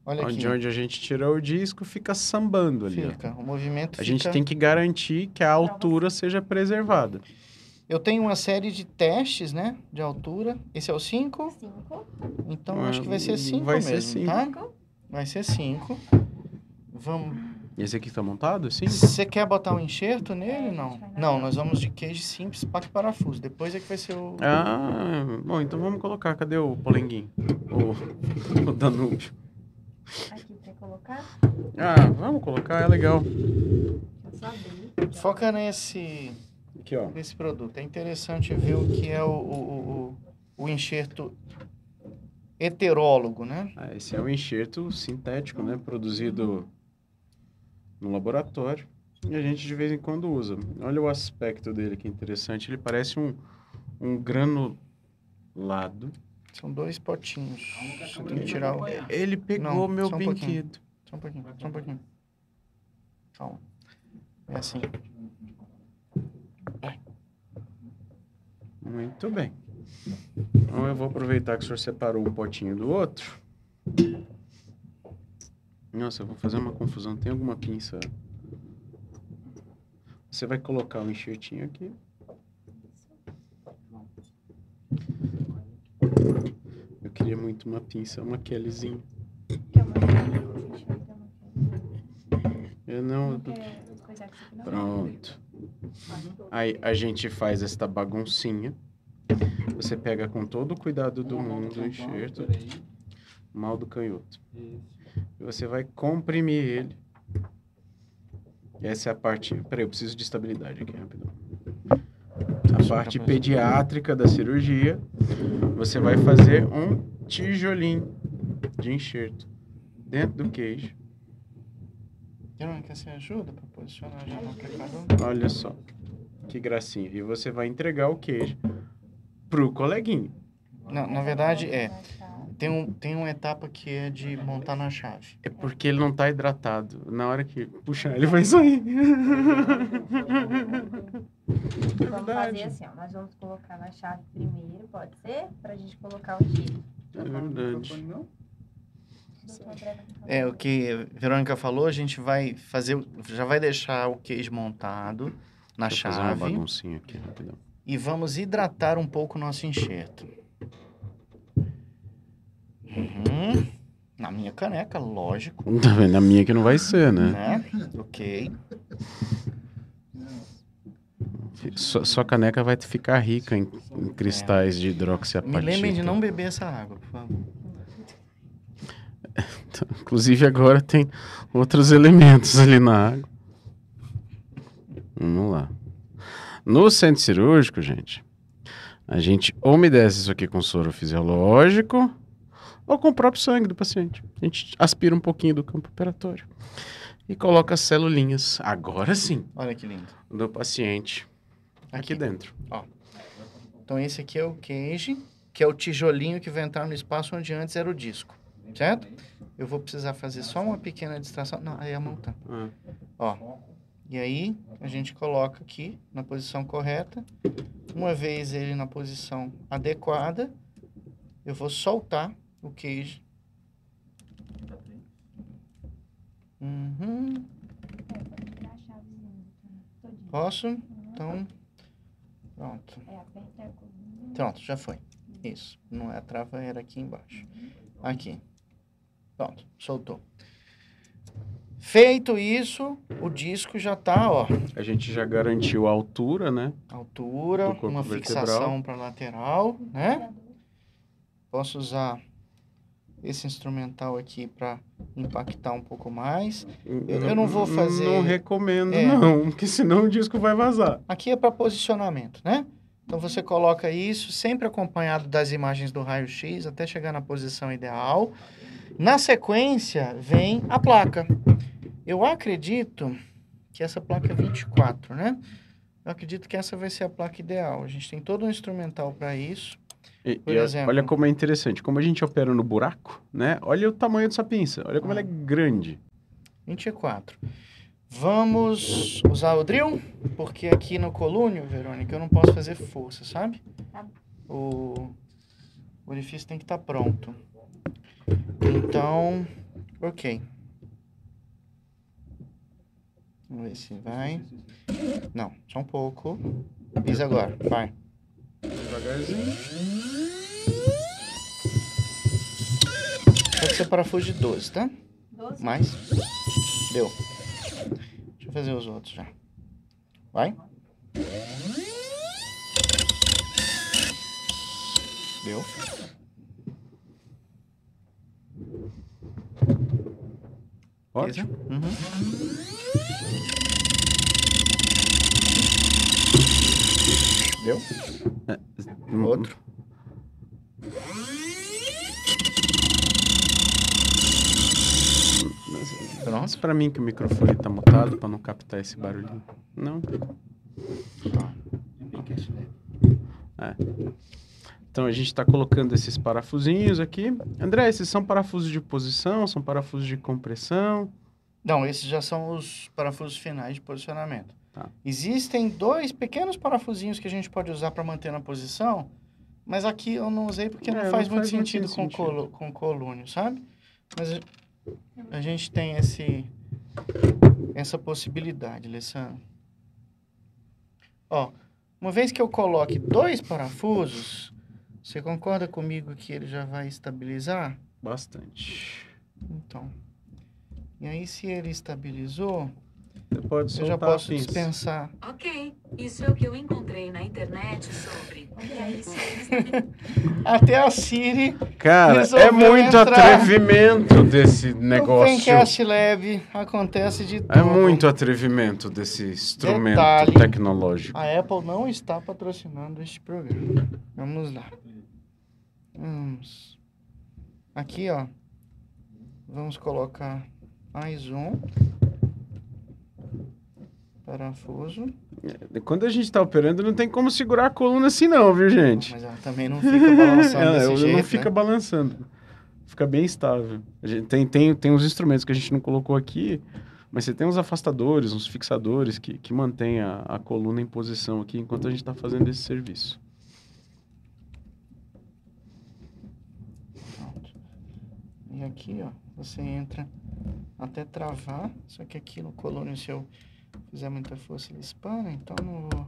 Olha aqui. Onde, onde a gente tirou o disco, fica sambando ali. ó. Fica. O movimento A gente fica- tem que garantir que a altura seja preservada. Eu tenho uma série de testes, né? De altura. Esse é o 5. Cinco. Então, Ah, acho que vai ser 5 vai ser mesmo, cinco. tá? Vai ser 5. Vamos... Esse aqui tá montado, assim? Você quer botar um enxerto nele? É, Não. Não, nós vamos de queijo simples, paque parafuso. Depois é que vai ser o. Ah, bom, então vamos colocar. Cadê o polenguinho? O, o Danúbio. Aqui pra colocar. Ah, vamos colocar, é legal. Foca nesse, Aqui, ó. nesse produto. É interessante ver o que é o, o, o, o enxerto heterólogo, né? Ah, esse é um enxerto sintético, né? Produzido no laboratório. E a gente de vez em quando usa. Olha o aspecto dele que interessante. Ele parece um, um granulado. São dois potinhos. Você tem que tirar o... Ele pegou Não, meu só um pouquinho. brinquedo. Só um pouquinho, só um pouquinho. Calma. É assim. Muito bem. Então eu vou aproveitar que o senhor separou um potinho do outro. Nossa, eu vou fazer uma confusão. Tem alguma pinça? Você vai colocar o enxertinho aqui. Eu queria muito uma pinça, uma Kellyzinha. Eu não? Pronto. Aí a gente faz esta baguncinha. Você pega com todo o cuidado do mundo o enxerto, mal do canhoto. E você vai comprimir ele. Essa é a parte. Peraí, eu preciso de estabilidade aqui, rapidão. A parte pediátrica da cirurgia. Você vai fazer um tijolinho de enxerto dentro do queijo. Verônica, você ajuda para posicionar já no aplicador? Olha só, que gracinha. E você vai entregar o queijo pro coleguinha. Não, na verdade é. Tem, um, tem uma etapa que é de montar na chave. É porque ele não tá hidratado. Na hora que puxar, ele vai sair. Vamos fazer assim, ó. Nós vamos colocar na chave primeiro, pode ser? Pra gente colocar o giro. É verdade. Não? Doutor André vai falar. É, o que a Verônica falou, a gente vai fazer, já vai deixar o queijo montado na Deixa eu fazer uma chave baguncinha aqui, rapidão. e vamos hidratar um pouco o nosso enxerto. Uhum. Na minha caneca, lógico, Tá vendo? A minha que não vai ser, né? né? Ok. Sua, sua caneca vai ficar rica em, em cristais de Me hidroxiapatita. lembrem de não beber essa água, por favor. Inclusive agora tem outros elementos ali na água. Vamos lá. No centro cirúrgico, gente, a gente umedece isso aqui com soro fisiológico ou com o próprio sangue do paciente. A gente aspira um pouquinho do campo operatório e coloca as celulinhas, agora sim, Olha que lindo. do paciente aqui, Aqui. dentro. Então esse aqui é o queijo, que é o tijolinho que vai entrar no espaço onde antes era o disco, certo? Eu vou precisar fazer só uma pequena distração. Não, aí é a mão tampa. Ah, Ó. E aí a gente coloca aqui na posição correta. Uma vez ele na posição adequada, eu vou soltar o queijo. Uhum. Posso? Então, pronto. Pronto, já foi. Isso. Não é a trava, era aqui embaixo. Aqui. Pronto, soltou. Feito isso, o disco já tá, ó, a gente já garantiu a altura, né? altura, uma fixação para lateral, né? Posso usar esse instrumental aqui para impactar um pouco mais. eu não vou fazer- Não recomendo, É. não, porque senão o disco vai vazar. Aqui é para posicionamento, né? Então você coloca isso sempre acompanhado das imagens do raio-x até chegar na posição ideal. Na sequência vem a placa. Eu acredito que essa placa é 24, né? Eu acredito que essa vai ser a placa ideal. A gente tem todo um instrumental para isso. E- Por e exemplo. Olha como é interessante. Como a gente opera no buraco, né? Olha o tamanho dessa pinça. Olha como ela é grande. 24. Vamos usar o drill, porque aqui no colúnio, Verônica, eu não posso fazer força, sabe? Tá. O o orifício tem que estar pronto. Então, ok. Vamos ver se vai. Não, só um pouco. Isso agora, vai. Devagarzinho. Pode ser parafuso de 12, tá? Doze. Mais. Deu. Fazer os outros já. Vai. Deu. Ótimo. Uhum. Deu? Hum, Outro. Mas Pronto. pra mim que o microfone tá mutado pra não captar esse barulhinho. Não. Então a gente está colocando esses parafusinhos aqui. André, esses são parafusos de posição, são parafusos de compressão. Não, esses já são os parafusos finais de posicionamento. Tá. Existem dois pequenos parafusinhos que a gente pode usar para manter na posição, mas aqui eu não usei porque É, não não faz muito faz muito sentido com, sentido. colo, com colúnio, sabe? Mas a- gente tem esse, essa possibilidade, Alessandro. Ó, uma vez que eu coloque dois parafusos, você concorda comigo que ele já vai estabilizar? Bastante. Então. E aí, se ele estabilizou, Você pode eu já soltar posso pinça. dispensar. Ok, isso é o que eu encontrei na internet sobre. Até a Siri Cara, é muito entrar. atrevimento desse negócio. Fencast Lab acontece de tudo. É muito atrevimento desse instrumento Detalhe. tecnológico. A Apple não está patrocinando este programa. Vamos lá. Vamos. Aqui, ó. Vamos colocar mais um parafuso. Quando a gente tá operando, não tem como segurar a coluna assim não, viu, gente? Mas ela também não fica balançando Ela- ela jeito, não né? fica balançando. Fica bem estável. A gente tem, tem, tem uns instrumentos que a gente não colocou aqui, mas você tem uns afastadores, uns fixadores que, que mantêm a, a coluna em posição aqui enquanto a gente está fazendo esse serviço. Pronto. E aqui, ó, você entra até travar, só que aqui no colônio, se eu fizer muita força, ele espana, então não vou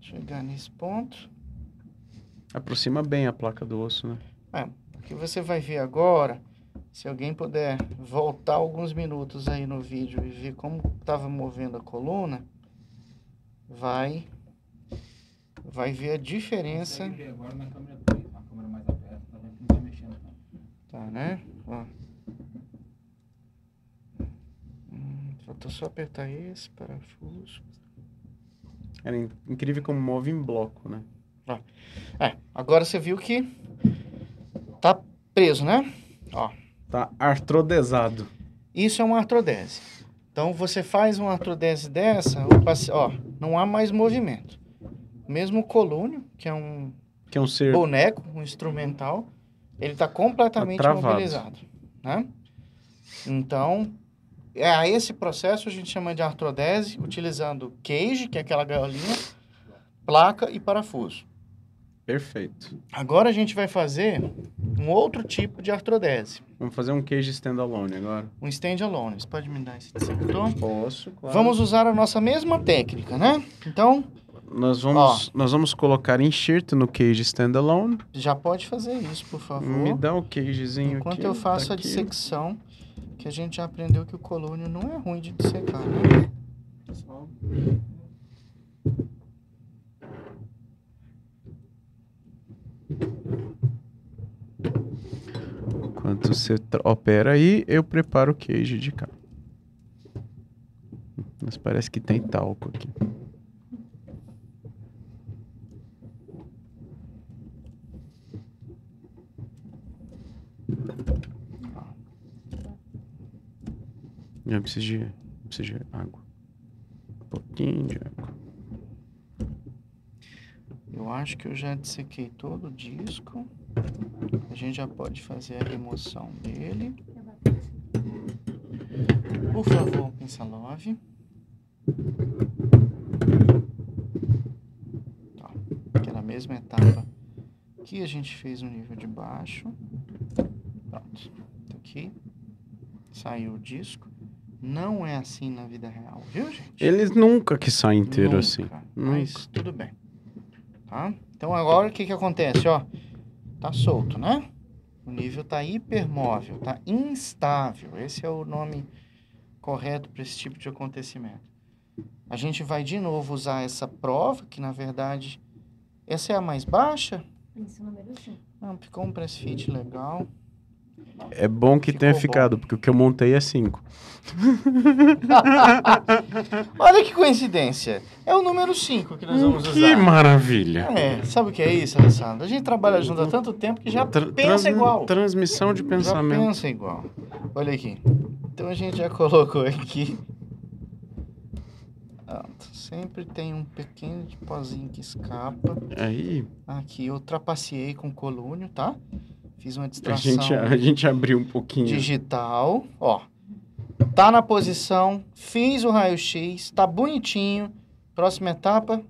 chegar nesse ponto. Aproxima bem a placa do osso, né? O que você vai ver agora, se alguém puder voltar alguns minutos aí no vídeo e ver como estava movendo a coluna, vai vai ver a diferença, agora na câmera 2, uma câmera mais aberta, tá vendo que não tá mexendo tá, né? Ó. Hum, Falta só apertar esse parafuso. Era in- incrível como move em bloco, né? É, agora você viu que tá preso, né? Ó, Tá artrodesado. isso é uma artrodese. Então você faz uma artrodese dessa, ó, não há mais movimento. Mesmo o colúnio, que é um Que é um ser. boneco, um instrumental, ele está completamente Tá mobilizado, né? Então, é, a esse processo a gente chama de artrodese, utilizando cage, que é aquela gaiolinha, placa e parafuso. Perfeito. Agora a gente vai fazer um outro tipo de artrodese, Vamos fazer um cage standalone agora. um stand-alone. Você pode me dar esse dissector? Posso, claro. Vamos usar a nossa mesma técnica, né? Então, Nós vamos, nós vamos colocar enxerto no cage standalone. já pode fazer isso, por favor. Me dá o cagezinho Enquanto aqui. eu faço tá a dissecção, que a gente já aprendeu que o colônio não é ruim de dissecar, né? Pessoal, Enquanto você opera aí, eu preparo o queijo de cá. Mas parece que tem talco aqui. Eu preciso de, preciso de água. Um pouquinho de água. Eu acho que eu já dissequei todo o disco. A gente já pode fazer a remoção dele. Por favor, Pensalove. Tá. Aquela mesma etapa que a gente fez no nível de baixo. Pronto. Tá aqui. Saiu o disco. Não é assim na vida real, viu, gente? Eles nunca que saem inteiro Nunca, assim. Mas tudo bem. Tá? Então agora o que que acontece, ó? Tá solto, né? O nível tá hipermóvel, tá instável. Esse é o nome correto para esse tipo de acontecimento. A gente vai de novo usar essa prova, que na verdade essa é a mais baixa. Isso, número 5. Não, ficou um press fit legal. É bom que Ficou tenha bom. ficado, porque o que eu montei é 5. Olha que coincidência. É o número 5 que nós vamos usar. Que maravilha! É, sabe o que é isso, Alessandro? A gente trabalha junto há tanto tempo que já Tra- pensa trans- igual. Transmissão de Já pensamento. pensa igual. Olha aqui. Então a gente já colocou aqui. Pronto. Sempre tem um pequeno de pozinho que escapa. Aí Aqui, eu trapaceei com colúnio, tá? Fiz uma a distração gente, a gente abriu um pouquinho. digital. Ó, tá na posição, fiz o raio-x, tá bonitinho. Próxima etapa,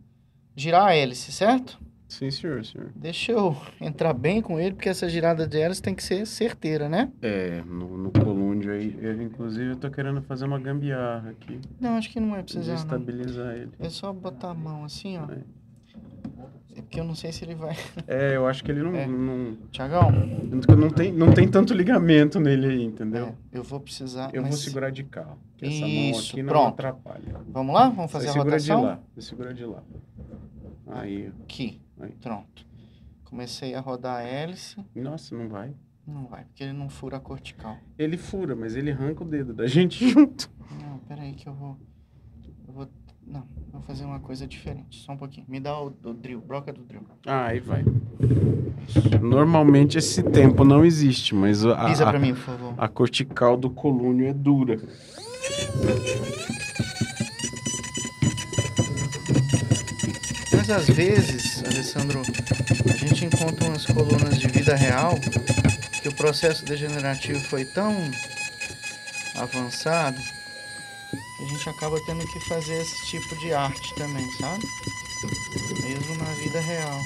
girar a hélice, certo? Sim, senhor, senhor. Deixa eu entrar bem com ele, porque essa girada de hélice tem que ser certeira, né? É, no, no colúndio aí, eu, inclusive eu tô querendo fazer uma gambiarra aqui. Não, acho que não vai precisar, não. Desestabilizar ele. É só botar a mão assim, ó. É. É porque eu não sei se ele vai... É, eu acho que ele não. É. Não, Tiagão, não, tem, não tem tanto ligamento nele aí, entendeu? é, eu vou precisar... Eu vou mas- segurar de cá. que Essa mão Isso, aqui não pronto. atrapalha. Vamos lá? Vamos fazer Você a segura rotação? de lá. Você segura de lá. Aí. Aqui. Aí. Pronto. Comecei a rodar a hélice. Nossa, não vai. Não vai, porque ele não fura a cortical. Ele fura, mas ele arranca o dedo da gente junto. Não, peraí que eu vou... Eu vou... Não, vou fazer uma coisa diferente. Só um pouquinho. Me dá o, o drill, broca do drill. Ah, aí vai. Normalmente esse tempo não existe, mas a, Pisa a, pra mim, por favor. a cortical do colúnio é dura. Mas às vezes, Alessandro, a gente encontra umas colunas de vida real que o processo degenerativo foi tão avançado a gente acaba tendo que fazer esse tipo de arte também, sabe? Mesmo na vida real.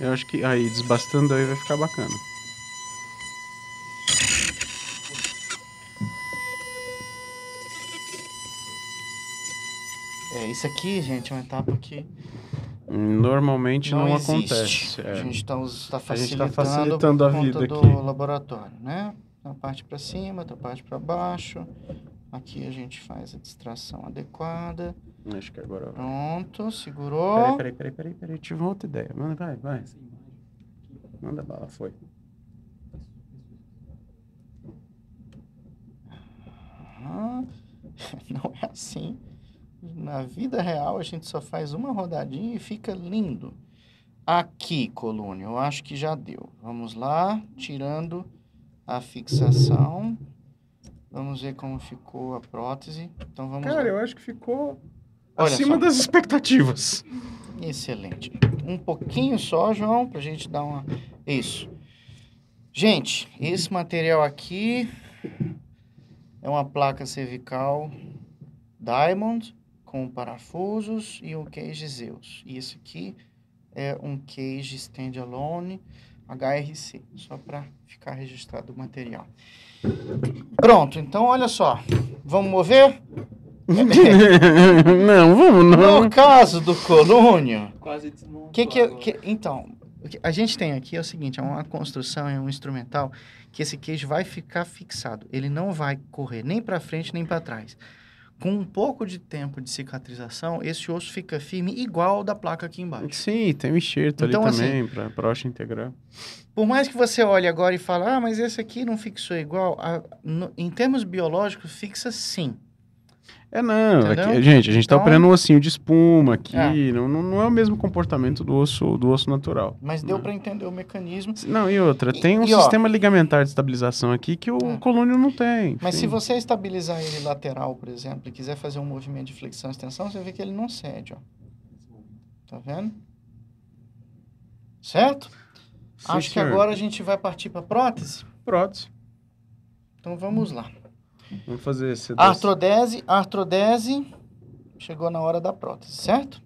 Eu acho que aí, desbastando aí vai ficar bacana. É, isso aqui, gente, é uma etapa que Normalmente não, existe. acontece. A é. gente está tá A gente tá facilitando, facilitando a por conta vida do aqui. laboratório, né? Uma parte para cima, outra parte para baixo. Aqui a gente faz a distração adequada. Acho que agora. vai. Pronto, segurou. Peraí, peraí, peraí, peraí, peraí. Tive outra ideia. Manda, vai, vai. Manda bala, foi. Ah, não é assim. Na vida real a gente só faz uma rodadinha e fica lindo. Aqui, coluna, eu acho que já deu. Vamos lá, tirando a fixação. Vamos ver como ficou a prótese. Então vamos Cara, lá. eu acho que ficou Olha acima só. das expectativas. Excelente. Um pouquinho só, João, pra gente dar uma. Isso. Gente, esse material aqui é uma placa cervical Diamond com parafusos e um cage Zeus. E esse aqui é um cage standalone HRC, só para ficar registrado o material. Pronto, então olha só. Vamos mover? não, vamos não. No caso do colúnio, Quase desmontou. que que, que- então, o que a gente tem aqui é o seguinte, é uma construção, é um instrumental que esse queijo vai ficar fixado. Ele não vai correr nem para frente nem para trás. Com um pouco de tempo de cicatrização, esse osso fica firme igual da placa aqui embaixo. Sim, tem um enxerto Então, ali assim, também, pra brocha integral. Por mais que você olhe agora e fale, ah, mas esse aqui não fixou igual, a- no- em termos biológicos, fixa sim. É, não. Aqui- gente, a gente tá Então- operando um ossinho de espuma aqui. É. Não, não, não é o mesmo comportamento do osso, do osso natural. Mas deu Não. para entender o mecanismo. Não, e outra, E- tem um e, ó, sistema ligamentar de estabilização aqui que o É. colúnio não tem. Mas se você estabilizar ele lateral, por exemplo, e quiser fazer um movimento de flexão e extensão, você vê que ele não cede, ó. Tá vendo? Certo? Sim, Acho que senhor. agora a gente vai partir para prótese. Prótese. Então vamos lá. Vamos fazer esse Artrodese, artrodese. Chegou na hora da prótese, certo?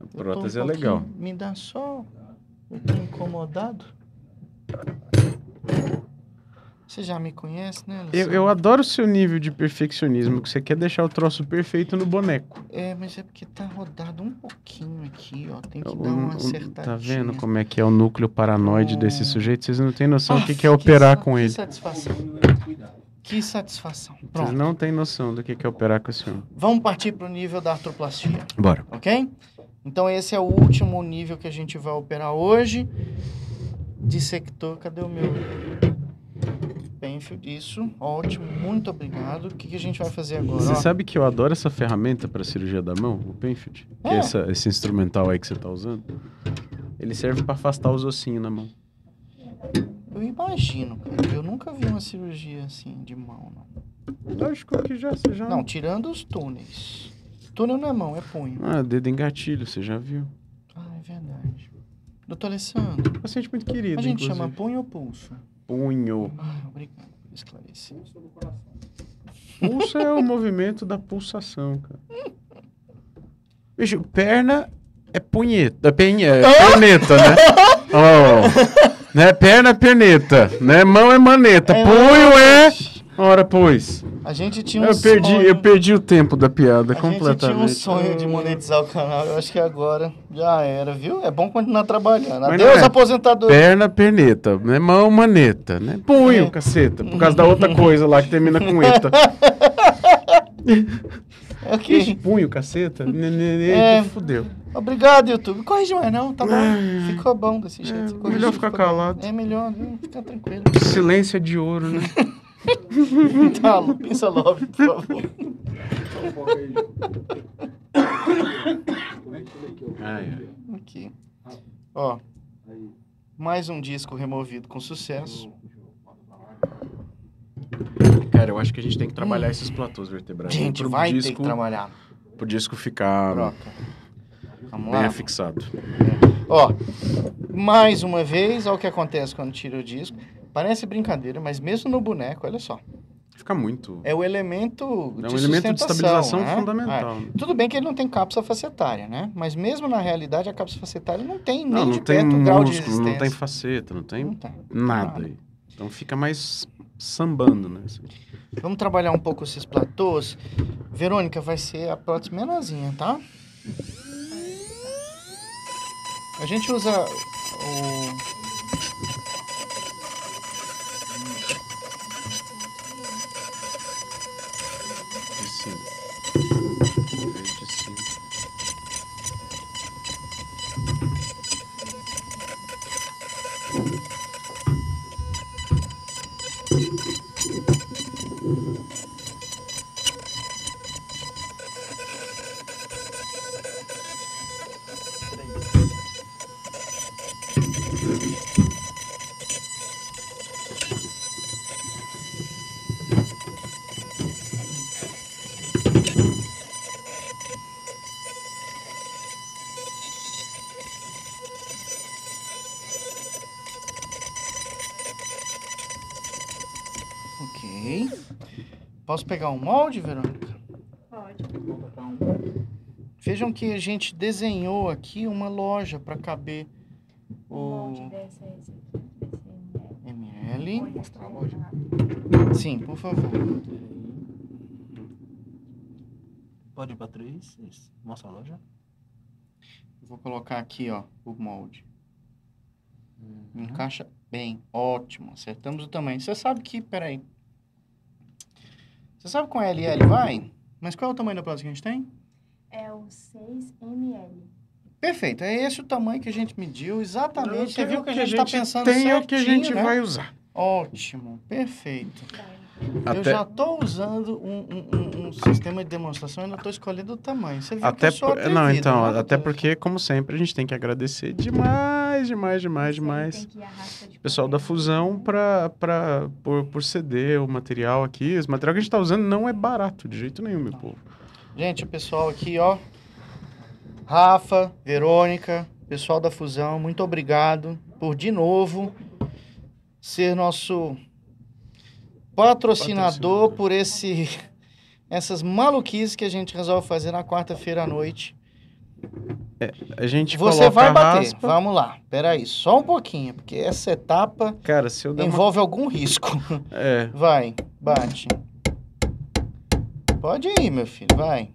A Eu prótese um é legal. Me dá só. Eu tô incomodado. Você já me conhece, né? Eu, Alessandro? eu adoro o seu nível de perfeccionismo, que você quer deixar o troço perfeito no boneco. É, mas é porque tá rodado um pouquinho aqui, ó. Tem que dar uma acertadinha. tá vendo como é que é o núcleo paranoide desse Hum. sujeito? Vocês não têm noção do que, Ah, que é operar com ele. satisfação. Que satisfação. Vocês Pronto. não têm noção do que, é operar com esse homem. Vamos partir para o nível da artroplastia, Bora. ok? Então esse é o último nível que a gente vai operar hoje. Dissector, cadê o meu Penfield? Isso, ótimo, muito obrigado. O que, que a gente vai fazer agora? Você ó? sabe que eu adoro essa ferramenta para cirurgia da mão, o Penfield? Que é É. essa- esse instrumental aí que você tá usando. Ele serve para afastar os ossinhos na mão. Eu imagino, cara. Eu nunca vi uma cirurgia assim de mão, não. Lógico que já, você já... Não, tirando os túneis. Túnel não é mão, é punho. Ah, dedo em gatilho, você já viu. Ah, é verdade. Doutor Alessandro, Paciente muito querido, a gente inclusive. chama punho ou pulso? Punho. Ah, obrigado por esclarecer. Pulso é o movimento da pulsação, cara. Bicho, perna é punheta. É, pen, é perneta, né? Oh, né? Perna é perneta, né? Mão é maneta. É Punho é... Ora, pois. A gente tinha um Eu perdi, sonho... eu perdi o tempo da piada A gente tinha um completamente. sonho de monetizar o canal. Eu acho que agora já era, viu? É bom continuar trabalhando. Adeus, não é. aposentadoria. Perna, perneta, né? Mão, maneta, né? Punho, É. caceta. Por causa da outra coisa lá que termina com eta. Ok. Ixi, punho, caceta. Né, né, né, É. Fudeu. Obrigado, YouTube. Corrige mais não, tá bom. Ah. Ficou bom desse jeito. É, Você corrigiu, melhor ficar bom. calado. É melhor, viu? Fica tranquilo. Silêncio é de ouro, né? Tá, Lu, pensa love, por favor. Ai, ai. Aqui. Ó. Mais um disco removido com sucesso. Cara, eu acho que a gente tem que trabalhar esses platôs vertebrais. Gente, pro vai ter disco, que trabalhar. Pro disco ficar. Vamos bem lá. afixado. Ó, mais uma vez, olha o que acontece quando tira o disco. Parece brincadeira, mas mesmo no boneco, olha só. Fica muito... É o elemento É de um elemento de estabilização né? fundamental. É. Tudo bem que ele não tem cápsula facetária, né? Mas mesmo na realidade, a cápsula facetária não tem nem Não, de não tem perto o grau de músculo, não tem resistência. faceta, não tem Não tem. nada aí. Então fica mais sambando, né? Vamos trabalhar um pouco esses platôs. Verônica, vai ser a prótese menorzinha, tá? A gente usa o... De cima. Em vez de cima. Ok. Posso pegar um molde, Verônica? Pode. Vejam que a gente desenhou aqui uma loja para caber Um o monte dessa, esse aqui, desse ml. Mostrar a loja? Sim, por favor. Pode ir pra três. Mostra a loja. Vou colocar aqui, ó, o molde. Uhum. Encaixa bem, ótimo. Acertamos o tamanho. Você sabe que, peraí. Você sabe com LL vai? Mas qual é o tamanho da prótese que a gente tem? É o 6 ml. Perfeito, é esse o tamanho que a gente mediu, exatamente. Você viu o que a gente está pensando tem é o que a certinho, gente né? vai usar. Ótimo, perfeito. Eu Até, já estou usando um, um- um- sistema de demonstração e ainda estou escolhendo o tamanho. Você viu que até eu sou por- atrevido, não, então, né, até porque, como sempre, a gente tem que agradecer demais, demais, demais, demais. O pessoal da Fusão pra, pra, por, por ceder o material aqui. Esse material que a gente tá usando não é barato de jeito nenhum, meu povo. Gente, o pessoal aqui, ó. Rafa, Verônica, pessoal da Fusão, muito obrigado por de novo ser nosso patrocinador, Patrocinador. por esse essas maluquices que a gente resolve fazer na quarta-feira à noite. A gente Você vai bater. raspa. Vamos lá. Peraí, só um pouquinho, porque essa etapa Cara, se eu der uma... envolve algum risco. É, Vai, bate. Pode ir, meu filho, vai.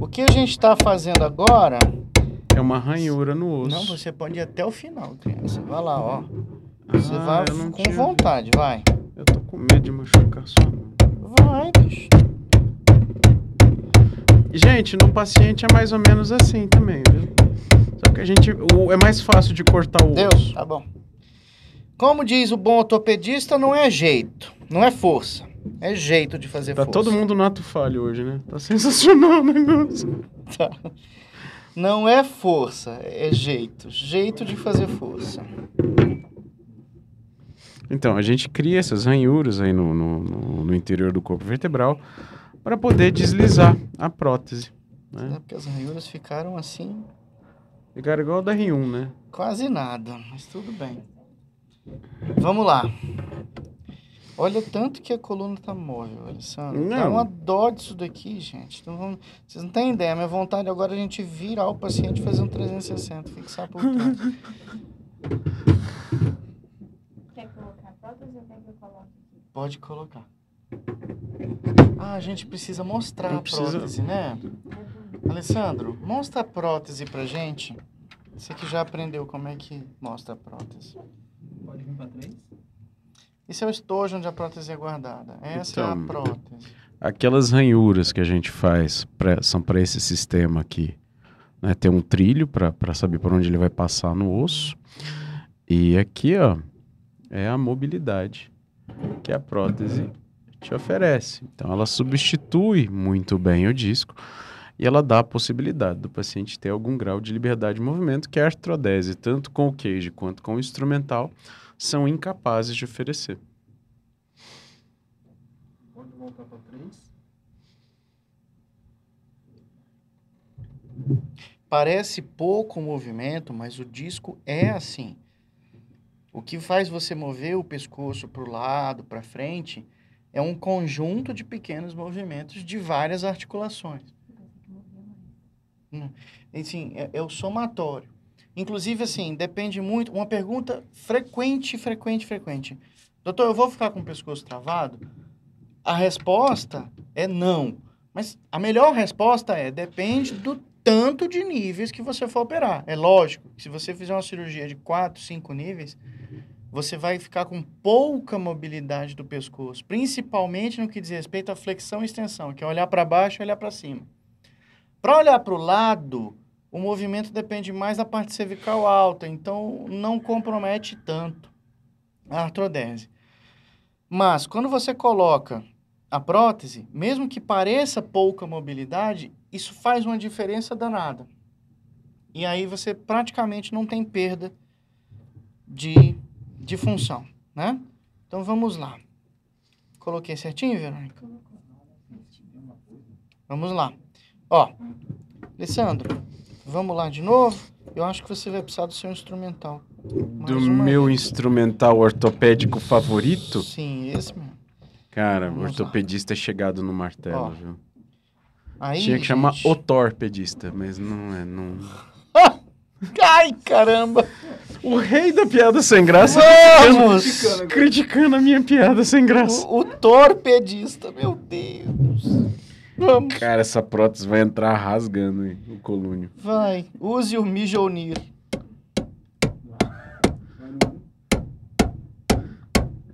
O que a gente está fazendo agora? é uma ranhura no osso. Não, você pode ir até o final, criança. Vai lá, ó. Você Ah, vai com vontade, vai. Eu tô com medo de machucar sua mão. Vai, bicho. E, Gente, no paciente é mais ou menos assim também, viu? Só que a gente... O, é mais fácil de cortar o Deus, osso. tá bom. Como diz o bom ortopedista, não é jeito, não é força. É jeito de fazer Tá força. todo mundo no ato falho hoje, né? Tá sensacional o negócio. Não é força, é jeito. Jeito de fazer força. Então, a gente cria essas ranhuras aí no, no- no interior do corpo vertebral para poder deslizar a prótese. É Né? porque as ranhuras ficaram assim, Ficar igual da R1, né? quase nada, mas tudo bem. Vamos lá. Olha o tanto que a coluna tá móvel, Alessandro. Dá Não. uma dó disso daqui, gente. Então vamos... Vocês não têm ideia. Minha vontade agora é a gente virar o paciente e fazer um 360, fixar por trás. Quer colocar a prótese ou quer que eu coloque aqui? Pode colocar. Ah, a gente precisa mostrar Não a precisa- prótese, né? Alessandro, mostra a prótese pra gente. Você que já aprendeu como é que mostra a prótese. Pode vir para três. Esse é o estojo onde a prótese é guardada. Essa é a Então, prótese. Aquelas ranhuras que a gente faz pra- são para esse sistema aqui. Né? Tem um trilho para saber por onde ele vai passar no osso. E aqui, ó, é a mobilidade que a prótese te oferece. Então, ela substitui muito bem o disco e ela dá a possibilidade do paciente ter algum grau de liberdade de movimento que a artrodese, tanto com o cage quanto com o instrumental, são incapazes de oferecer. Pode voltar para três. Parece pouco movimento, mas o disco é assim. O que faz você mover o pescoço para o lado, para frente, é um conjunto de pequenos movimentos de várias articulações. Assim, é, é o somatório. Inclusive, assim, depende muito. Uma pergunta frequente, frequente, frequente. Doutor, eu vou ficar com o pescoço travado? A resposta é não. Mas a melhor resposta é depende do tanto de níveis que você for operar. É lógico que se você fizer uma cirurgia de 4, 5 níveis, você vai ficar com pouca mobilidade do pescoço, principalmente no que diz respeito à flexão e extensão, que é olhar para baixo e olhar para cima. Para olhar para o lado, o movimento depende mais da parte cervical alta, então não compromete tanto a artrodese. Mas quando você coloca a prótese, mesmo que pareça pouca mobilidade, isso faz uma diferença danada. E aí você praticamente não tem perda de, de função, né? Então vamos lá. Coloquei certinho, Verônica? Vamos lá. Ó, Alessandro, vamos lá de novo. Eu acho que você vai precisar do seu instrumental. Do Mais uma meu vez. instrumental ortopédico favorito? Sim, esse mesmo. Cara, o Vamos lá. ortopedista é chegado no martelo, Ó, viu? Aí, Tinha que chamar gente- otorpedista, mas não é, não... Ai, caramba! O rei da piada sem graça Vamos! criticando, criticando a minha piada sem graça. O, o torpedista, meu Deus. Vamos. Cara, essa prótese vai entrar rasgando hein, o colúnio. Vai, use o Mijonir.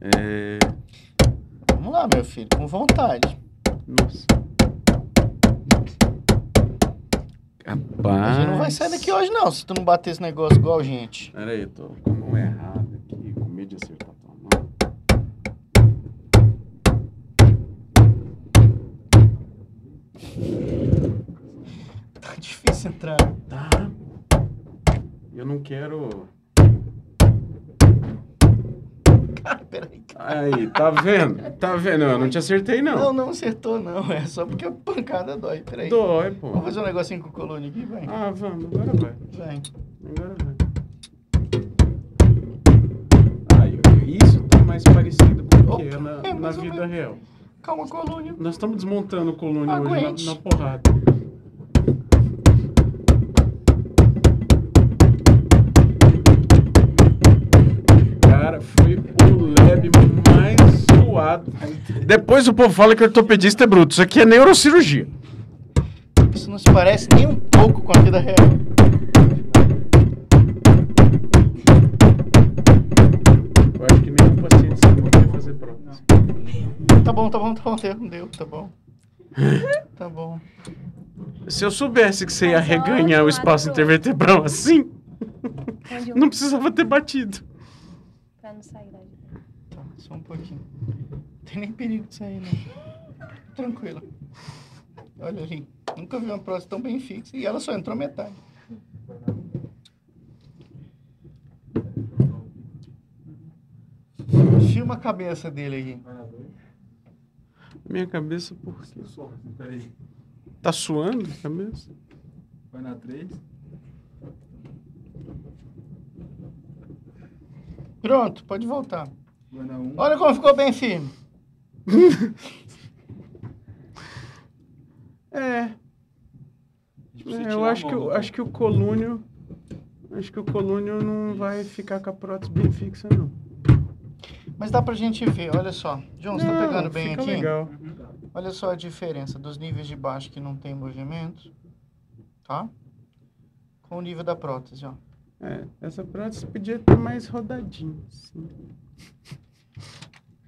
É... Vamos lá, meu filho, com vontade. Nossa. Rapaz... gente não vai sair daqui hoje, não, se tu não bater esse negócio igual a gente. Pera aí, eu tô com a mão errada aqui, com medo de acertar tua mão. Tá difícil entrar. Tá. Eu não quero... Ah, peraí. Aí, tá vendo? Tá vendo? Eu não te acertei, Não, não. não acertou, não. É só porque a pancada dói. Peraí. Dói, pô. Vamos fazer um negocinho com o coluna aqui, vai. Ah, vamos, agora vai. Vai. Agora vai. Aí, isso tá mais parecido com o que é na, é na vida real. Calma, coluna. Nós estamos desmontando o Aguente. hoje na, na porrada. Foi o lab mais zoado. Depois o povo fala que ortopedista é bruto. Isso aqui é neurocirurgia. Isso não se parece nem um pouco com a vida real. Eu acho que nenhum paciente sabe quer fazer prótese. Tá bom, tá bom, tá bom. Deu, deu, tá bom. Tá bom. Se eu soubesse que você ia reganhar o espaço intervertebral assim, não precisava ter batido. Pra não sair daí. Tá, só um pouquinho. Não tem nem perigo de sair, não. Tranquilo. Olha ali. Nunca vi uma prótese tão bem fixa e ela só entrou metade. medir uma cabeça dele aqui. Vai na 2. Minha cabeça, por quê? Tá suando a cabeça? Vai na 3. Pronto, pode voltar. 1. Olha como ficou bem firme. É, é, eu acho que, eu acho que o colúnio. Acho que o colúnio não vai ficar com a prótese bem fixa, não. Mas dá pra gente ver, olha só. João, você tá pegando bem fica aqui? legal. Olha só a diferença dos níveis de baixo que não tem movimento, tá? Com o nível da prótese, ó. É, essa prótese podia ter mais rodadinha, assim.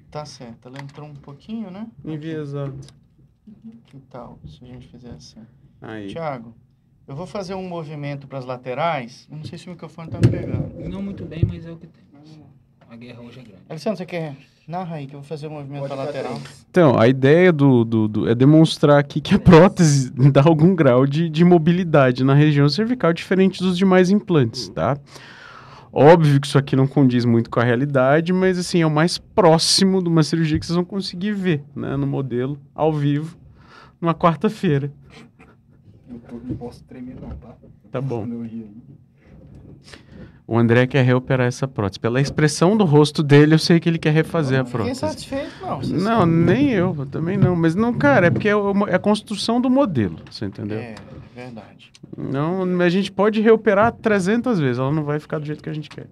Tá certo, ela entrou um pouquinho, né? Enviesado. Que tal se a gente fizer assim? Aí. Tiago, eu vou fazer um movimento para as laterais. Eu não sei se o microfone tá me pegando. Não muito bem, mas é o que tem. A guerra hoje é grande. Alessandro, você quer? Narra aí que eu vou fazer um movimento para lateral. Então, a ideia do, do, do- é demonstrar aqui que a prótese dá algum grau de, de mobilidade na região cervical diferente dos demais implantes, tá? Óbvio que isso aqui não condiz muito com a realidade, mas assim, é o mais próximo de uma cirurgia que vocês vão conseguir ver, né, no modelo, ao vivo, numa quarta-feira. Eu tô- não posso tremer não, tá? Tá bom. Quando eu rir aí. O André quer reoperar essa prótese. Pela expressão do rosto dele, eu sei que ele quer refazer a Fiquei prótese. satisfeito, não. Não, sabe. nem eu, eu também não. Mas não, cara, é porque é, é a construção do modelo, você entendeu? É, verdade. Não, a gente pode reoperar 300 vezes, ela não vai ficar do jeito que a gente quer.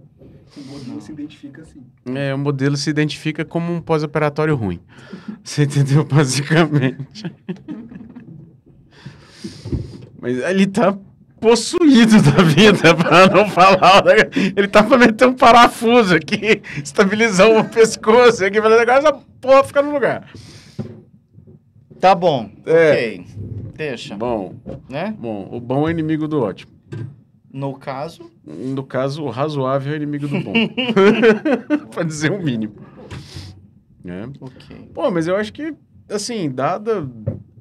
O modelo se identifica assim. É, o modelo se identifica como um pós-operatório ruim. Você entendeu? Basicamente. Mas ele tá possuído da vida, pra não falar. né? Ele tá pra meter um parafuso aqui, estabilizar o pescoço aqui, fazer agora essa porra fica no lugar. Tá bom. É. Ok. Deixa. Bom, Né? bom, o bom é inimigo do ótimo. No caso, No caso, o razoável é inimigo do bom. pra dizer o mínimo. É. ok. Pô, mas eu acho que, assim, dada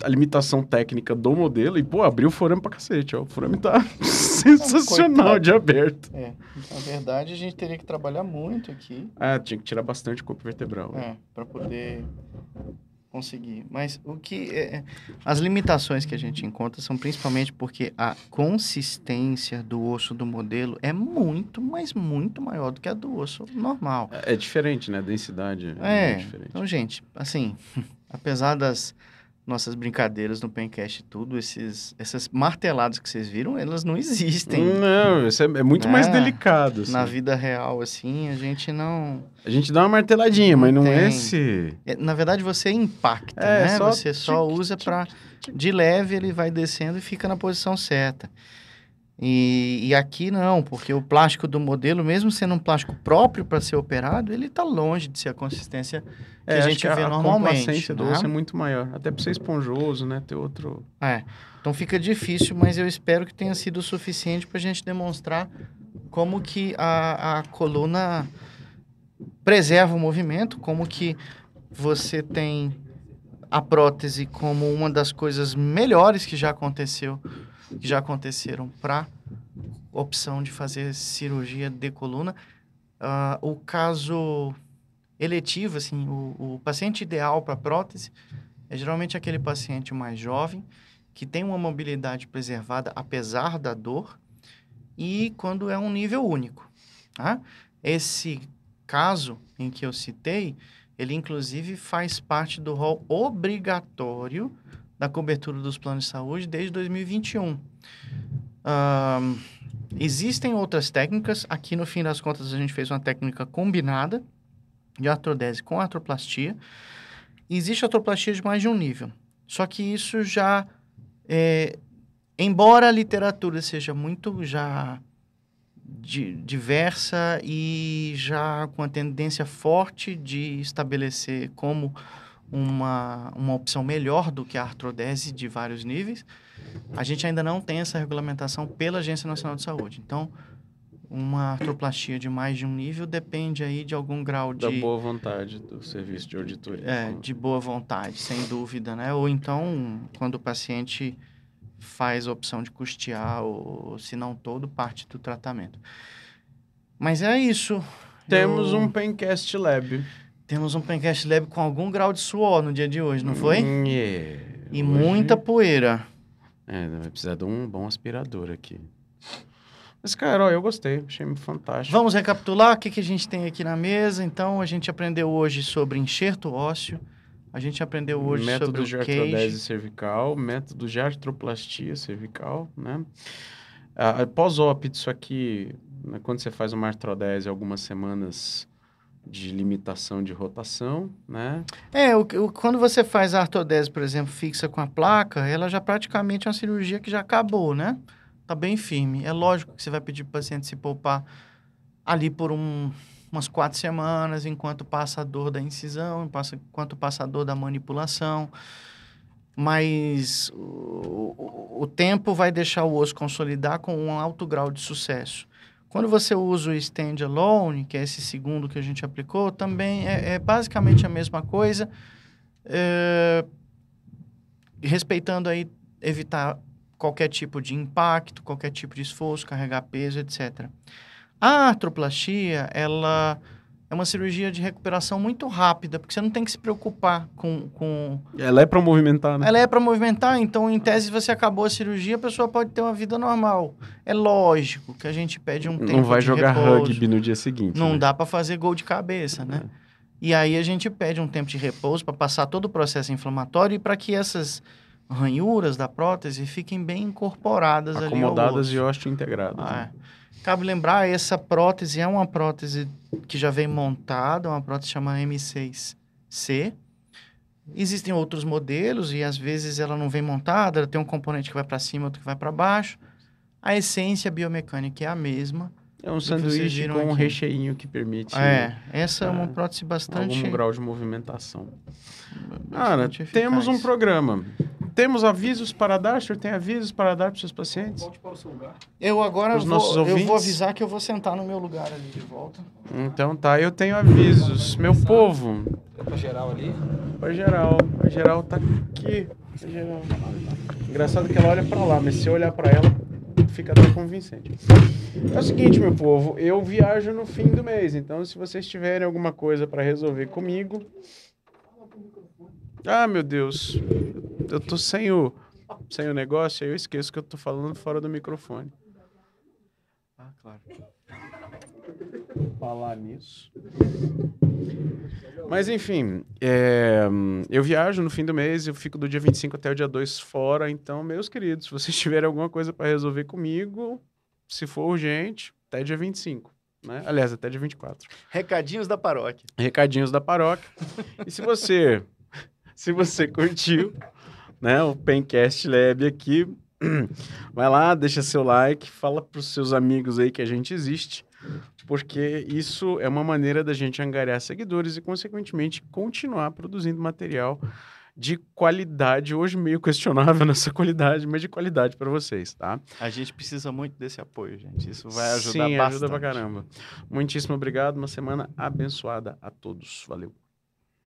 a limitação técnica do modelo, e, pô, abriu o forame pra cacete, ó. O forame tá sensacional de aberto. É, na verdade a gente teria que trabalhar muito aqui, Ah, tinha que tirar bastante corpo vertebral. é, para poder conseguir. Mas o que é, é- as limitações que a gente encontra são principalmente porque a consistência do osso do modelo é muito, mas muito maior do que a do osso normal. É, é diferente, né? A densidade É, é diferente. então, gente, assim, apesar das nossas brincadeiras no Pencast e tudo, esses, essas marteladas que vocês viram, elas não existem. Não, isso é, é muito mais É, delicado. assim. Na vida real, assim, a gente não. A gente dá uma marteladinha, mas não é Tem. esse... é, Na verdade, você impacta, É, né? só você só usa para de leve, ele vai descendo e fica na posição certa. E, e aqui não, porque o plástico do modelo, mesmo sendo um plástico próprio para ser operado, ele está longe de ser a consistência que É, a gente que vê a, a normalmente. complacência do né? osso é muito maior. Até pra ser esponjoso, né? Ter outro... É, então fica difícil, mas eu espero que tenha sido o suficiente para a gente demonstrar como que a, a coluna preserva o movimento, como que você tem a prótese como uma das coisas melhores que já aconteceu, que já aconteceram para opção de fazer cirurgia de coluna. Ah, o caso eletivo, assim, o, o paciente ideal para prótese é geralmente aquele paciente mais jovem, que tem uma mobilidade preservada apesar da dor, e quando é um nível único. Tá? Esse caso em que eu citei, ele inclusive faz parte do rol obrigatório da cobertura dos planos de saúde desde 2021. Ahn, existem outras técnicas, aqui no fim das contas a gente fez uma técnica combinada de artrodese com artroplastia. Existe artroplastia de mais de um nível. Só que isso já, é, embora a literatura seja muito já di- diversa e já com a tendência forte de estabelecer como uma, uma opção melhor do que a artrodese de vários níveis, a gente ainda não tem essa regulamentação pela Agência Nacional de Saúde. Então, uma artroplastia de mais de um nível depende aí de algum grau de... Da boa vontade do serviço de auditoria. É, de boa vontade, sem dúvida, né? Ou então, quando o paciente faz a opção de custear, ou se não todo, parte do tratamento. Mas é isso. Temos Eu- um Pencast Lab. Temos um Pencast Lab com algum grau de suor no dia de hoje, não foi? Hum, é. E Hoje- muita poeira. É, vai precisar de um bom aspirador aqui. Mas, cara, ó, eu gostei. Achei fantástico. Vamos recapitular o que, que a gente tem aqui na mesa. Então, a gente aprendeu hoje sobre enxerto ósseo. A gente aprendeu hoje método sobre o de artrodese cervical, método de artroplastia cervical, né? Ah, Pós-op disso aqui, né, quando você faz uma artrodese, algumas semanas de limitação de rotação, né? É, o, o- quando você faz a artrodese, por exemplo, fixa com a placa, ela já praticamente é uma cirurgia que já acabou, né? Tá bem firme. É lógico que você vai pedir para o paciente se poupar ali por um- umas quatro semanas, enquanto passa a dor da incisão, enquanto passa a dor da manipulação. Mas o, o- o tempo vai deixar o osso consolidar com um alto grau de sucesso. Quando você usa o stand alone, que é esse segundo que a gente aplicou, também é, é basicamente a mesma coisa, é, respeitando aí evitar qualquer tipo de impacto, qualquer tipo de esforço, carregar peso, etc. A artroplastia, ela é uma cirurgia de recuperação muito rápida, porque você não tem que se preocupar com, com Ela é para movimentar, né? ela é para movimentar, então em tese você acabou a cirurgia, a pessoa pode ter uma vida normal. É lógico que a gente pede um tempo Não vai jogar repouso. rugby no dia seguinte. Não né? dá para fazer gol de cabeça, né? E aí a gente pede um tempo de repouso para passar todo o processo inflamatório e para que essas ranhuras da prótese fiquem bem incorporadas ali ao Acomodadas e osteo integradas. Ah, né? é. Cabe lembrar, essa prótese é uma prótese que já vem montada, uma prótese chamada M6C. Existem outros modelos e às vezes ela não vem montada, ela tem um componente que vai para cima, outro que vai para baixo. A essência biomecânica é a mesma. É um sanduíche com um aqui. recheinho que permite É, essa é uma Ah, prótese bastante, algum grau de movimentação. Cara, temos um programa. Temos avisos para dar? O senhor tem avisos para dar para os seus pacientes? Volte para o seu lugar. Eu agora Os vou, nossos eu vou avisar que eu vou sentar no meu lugar ali de volta. Então tá, eu tenho avisos. Meu povo, É pra geral ali. Oi, geral. A geral tá aqui. Oi, geral. Engraçado que ela olha pra lá, mas se eu olhar pra ela, fica até convincente. É o seguinte, meu povo, eu viajo no fim do mês, então se vocês tiverem alguma coisa pra resolver comigo. Ah, meu Deus. Eu tô sem o sem o negócio, aí eu esqueço que eu tô falando fora do microfone. Ah, claro. falar nisso. Mas enfim, é, eu viajo no fim do mês, eu fico do dia 25 até o dia 2 fora, então, meus queridos, se vocês tiverem alguma coisa para resolver comigo, se for urgente, até dia 25, né? Aliás, até dia 24. Recadinhos da paróquia. Recadinhos da paróquia. e se você se você curtiu, né, o Pencast Lab aqui, vai lá, deixa seu like, fala pros seus amigos aí que a gente existe, porque isso é uma maneira da gente angariar seguidores e, consequentemente, continuar produzindo material de qualidade, hoje meio questionável nessa qualidade, mas de qualidade para vocês, tá? A gente precisa muito desse apoio, gente. Isso vai ajudar Sim, bastante. ajuda pra caramba. Muitíssimo obrigado, uma semana abençoada a todos. Valeu.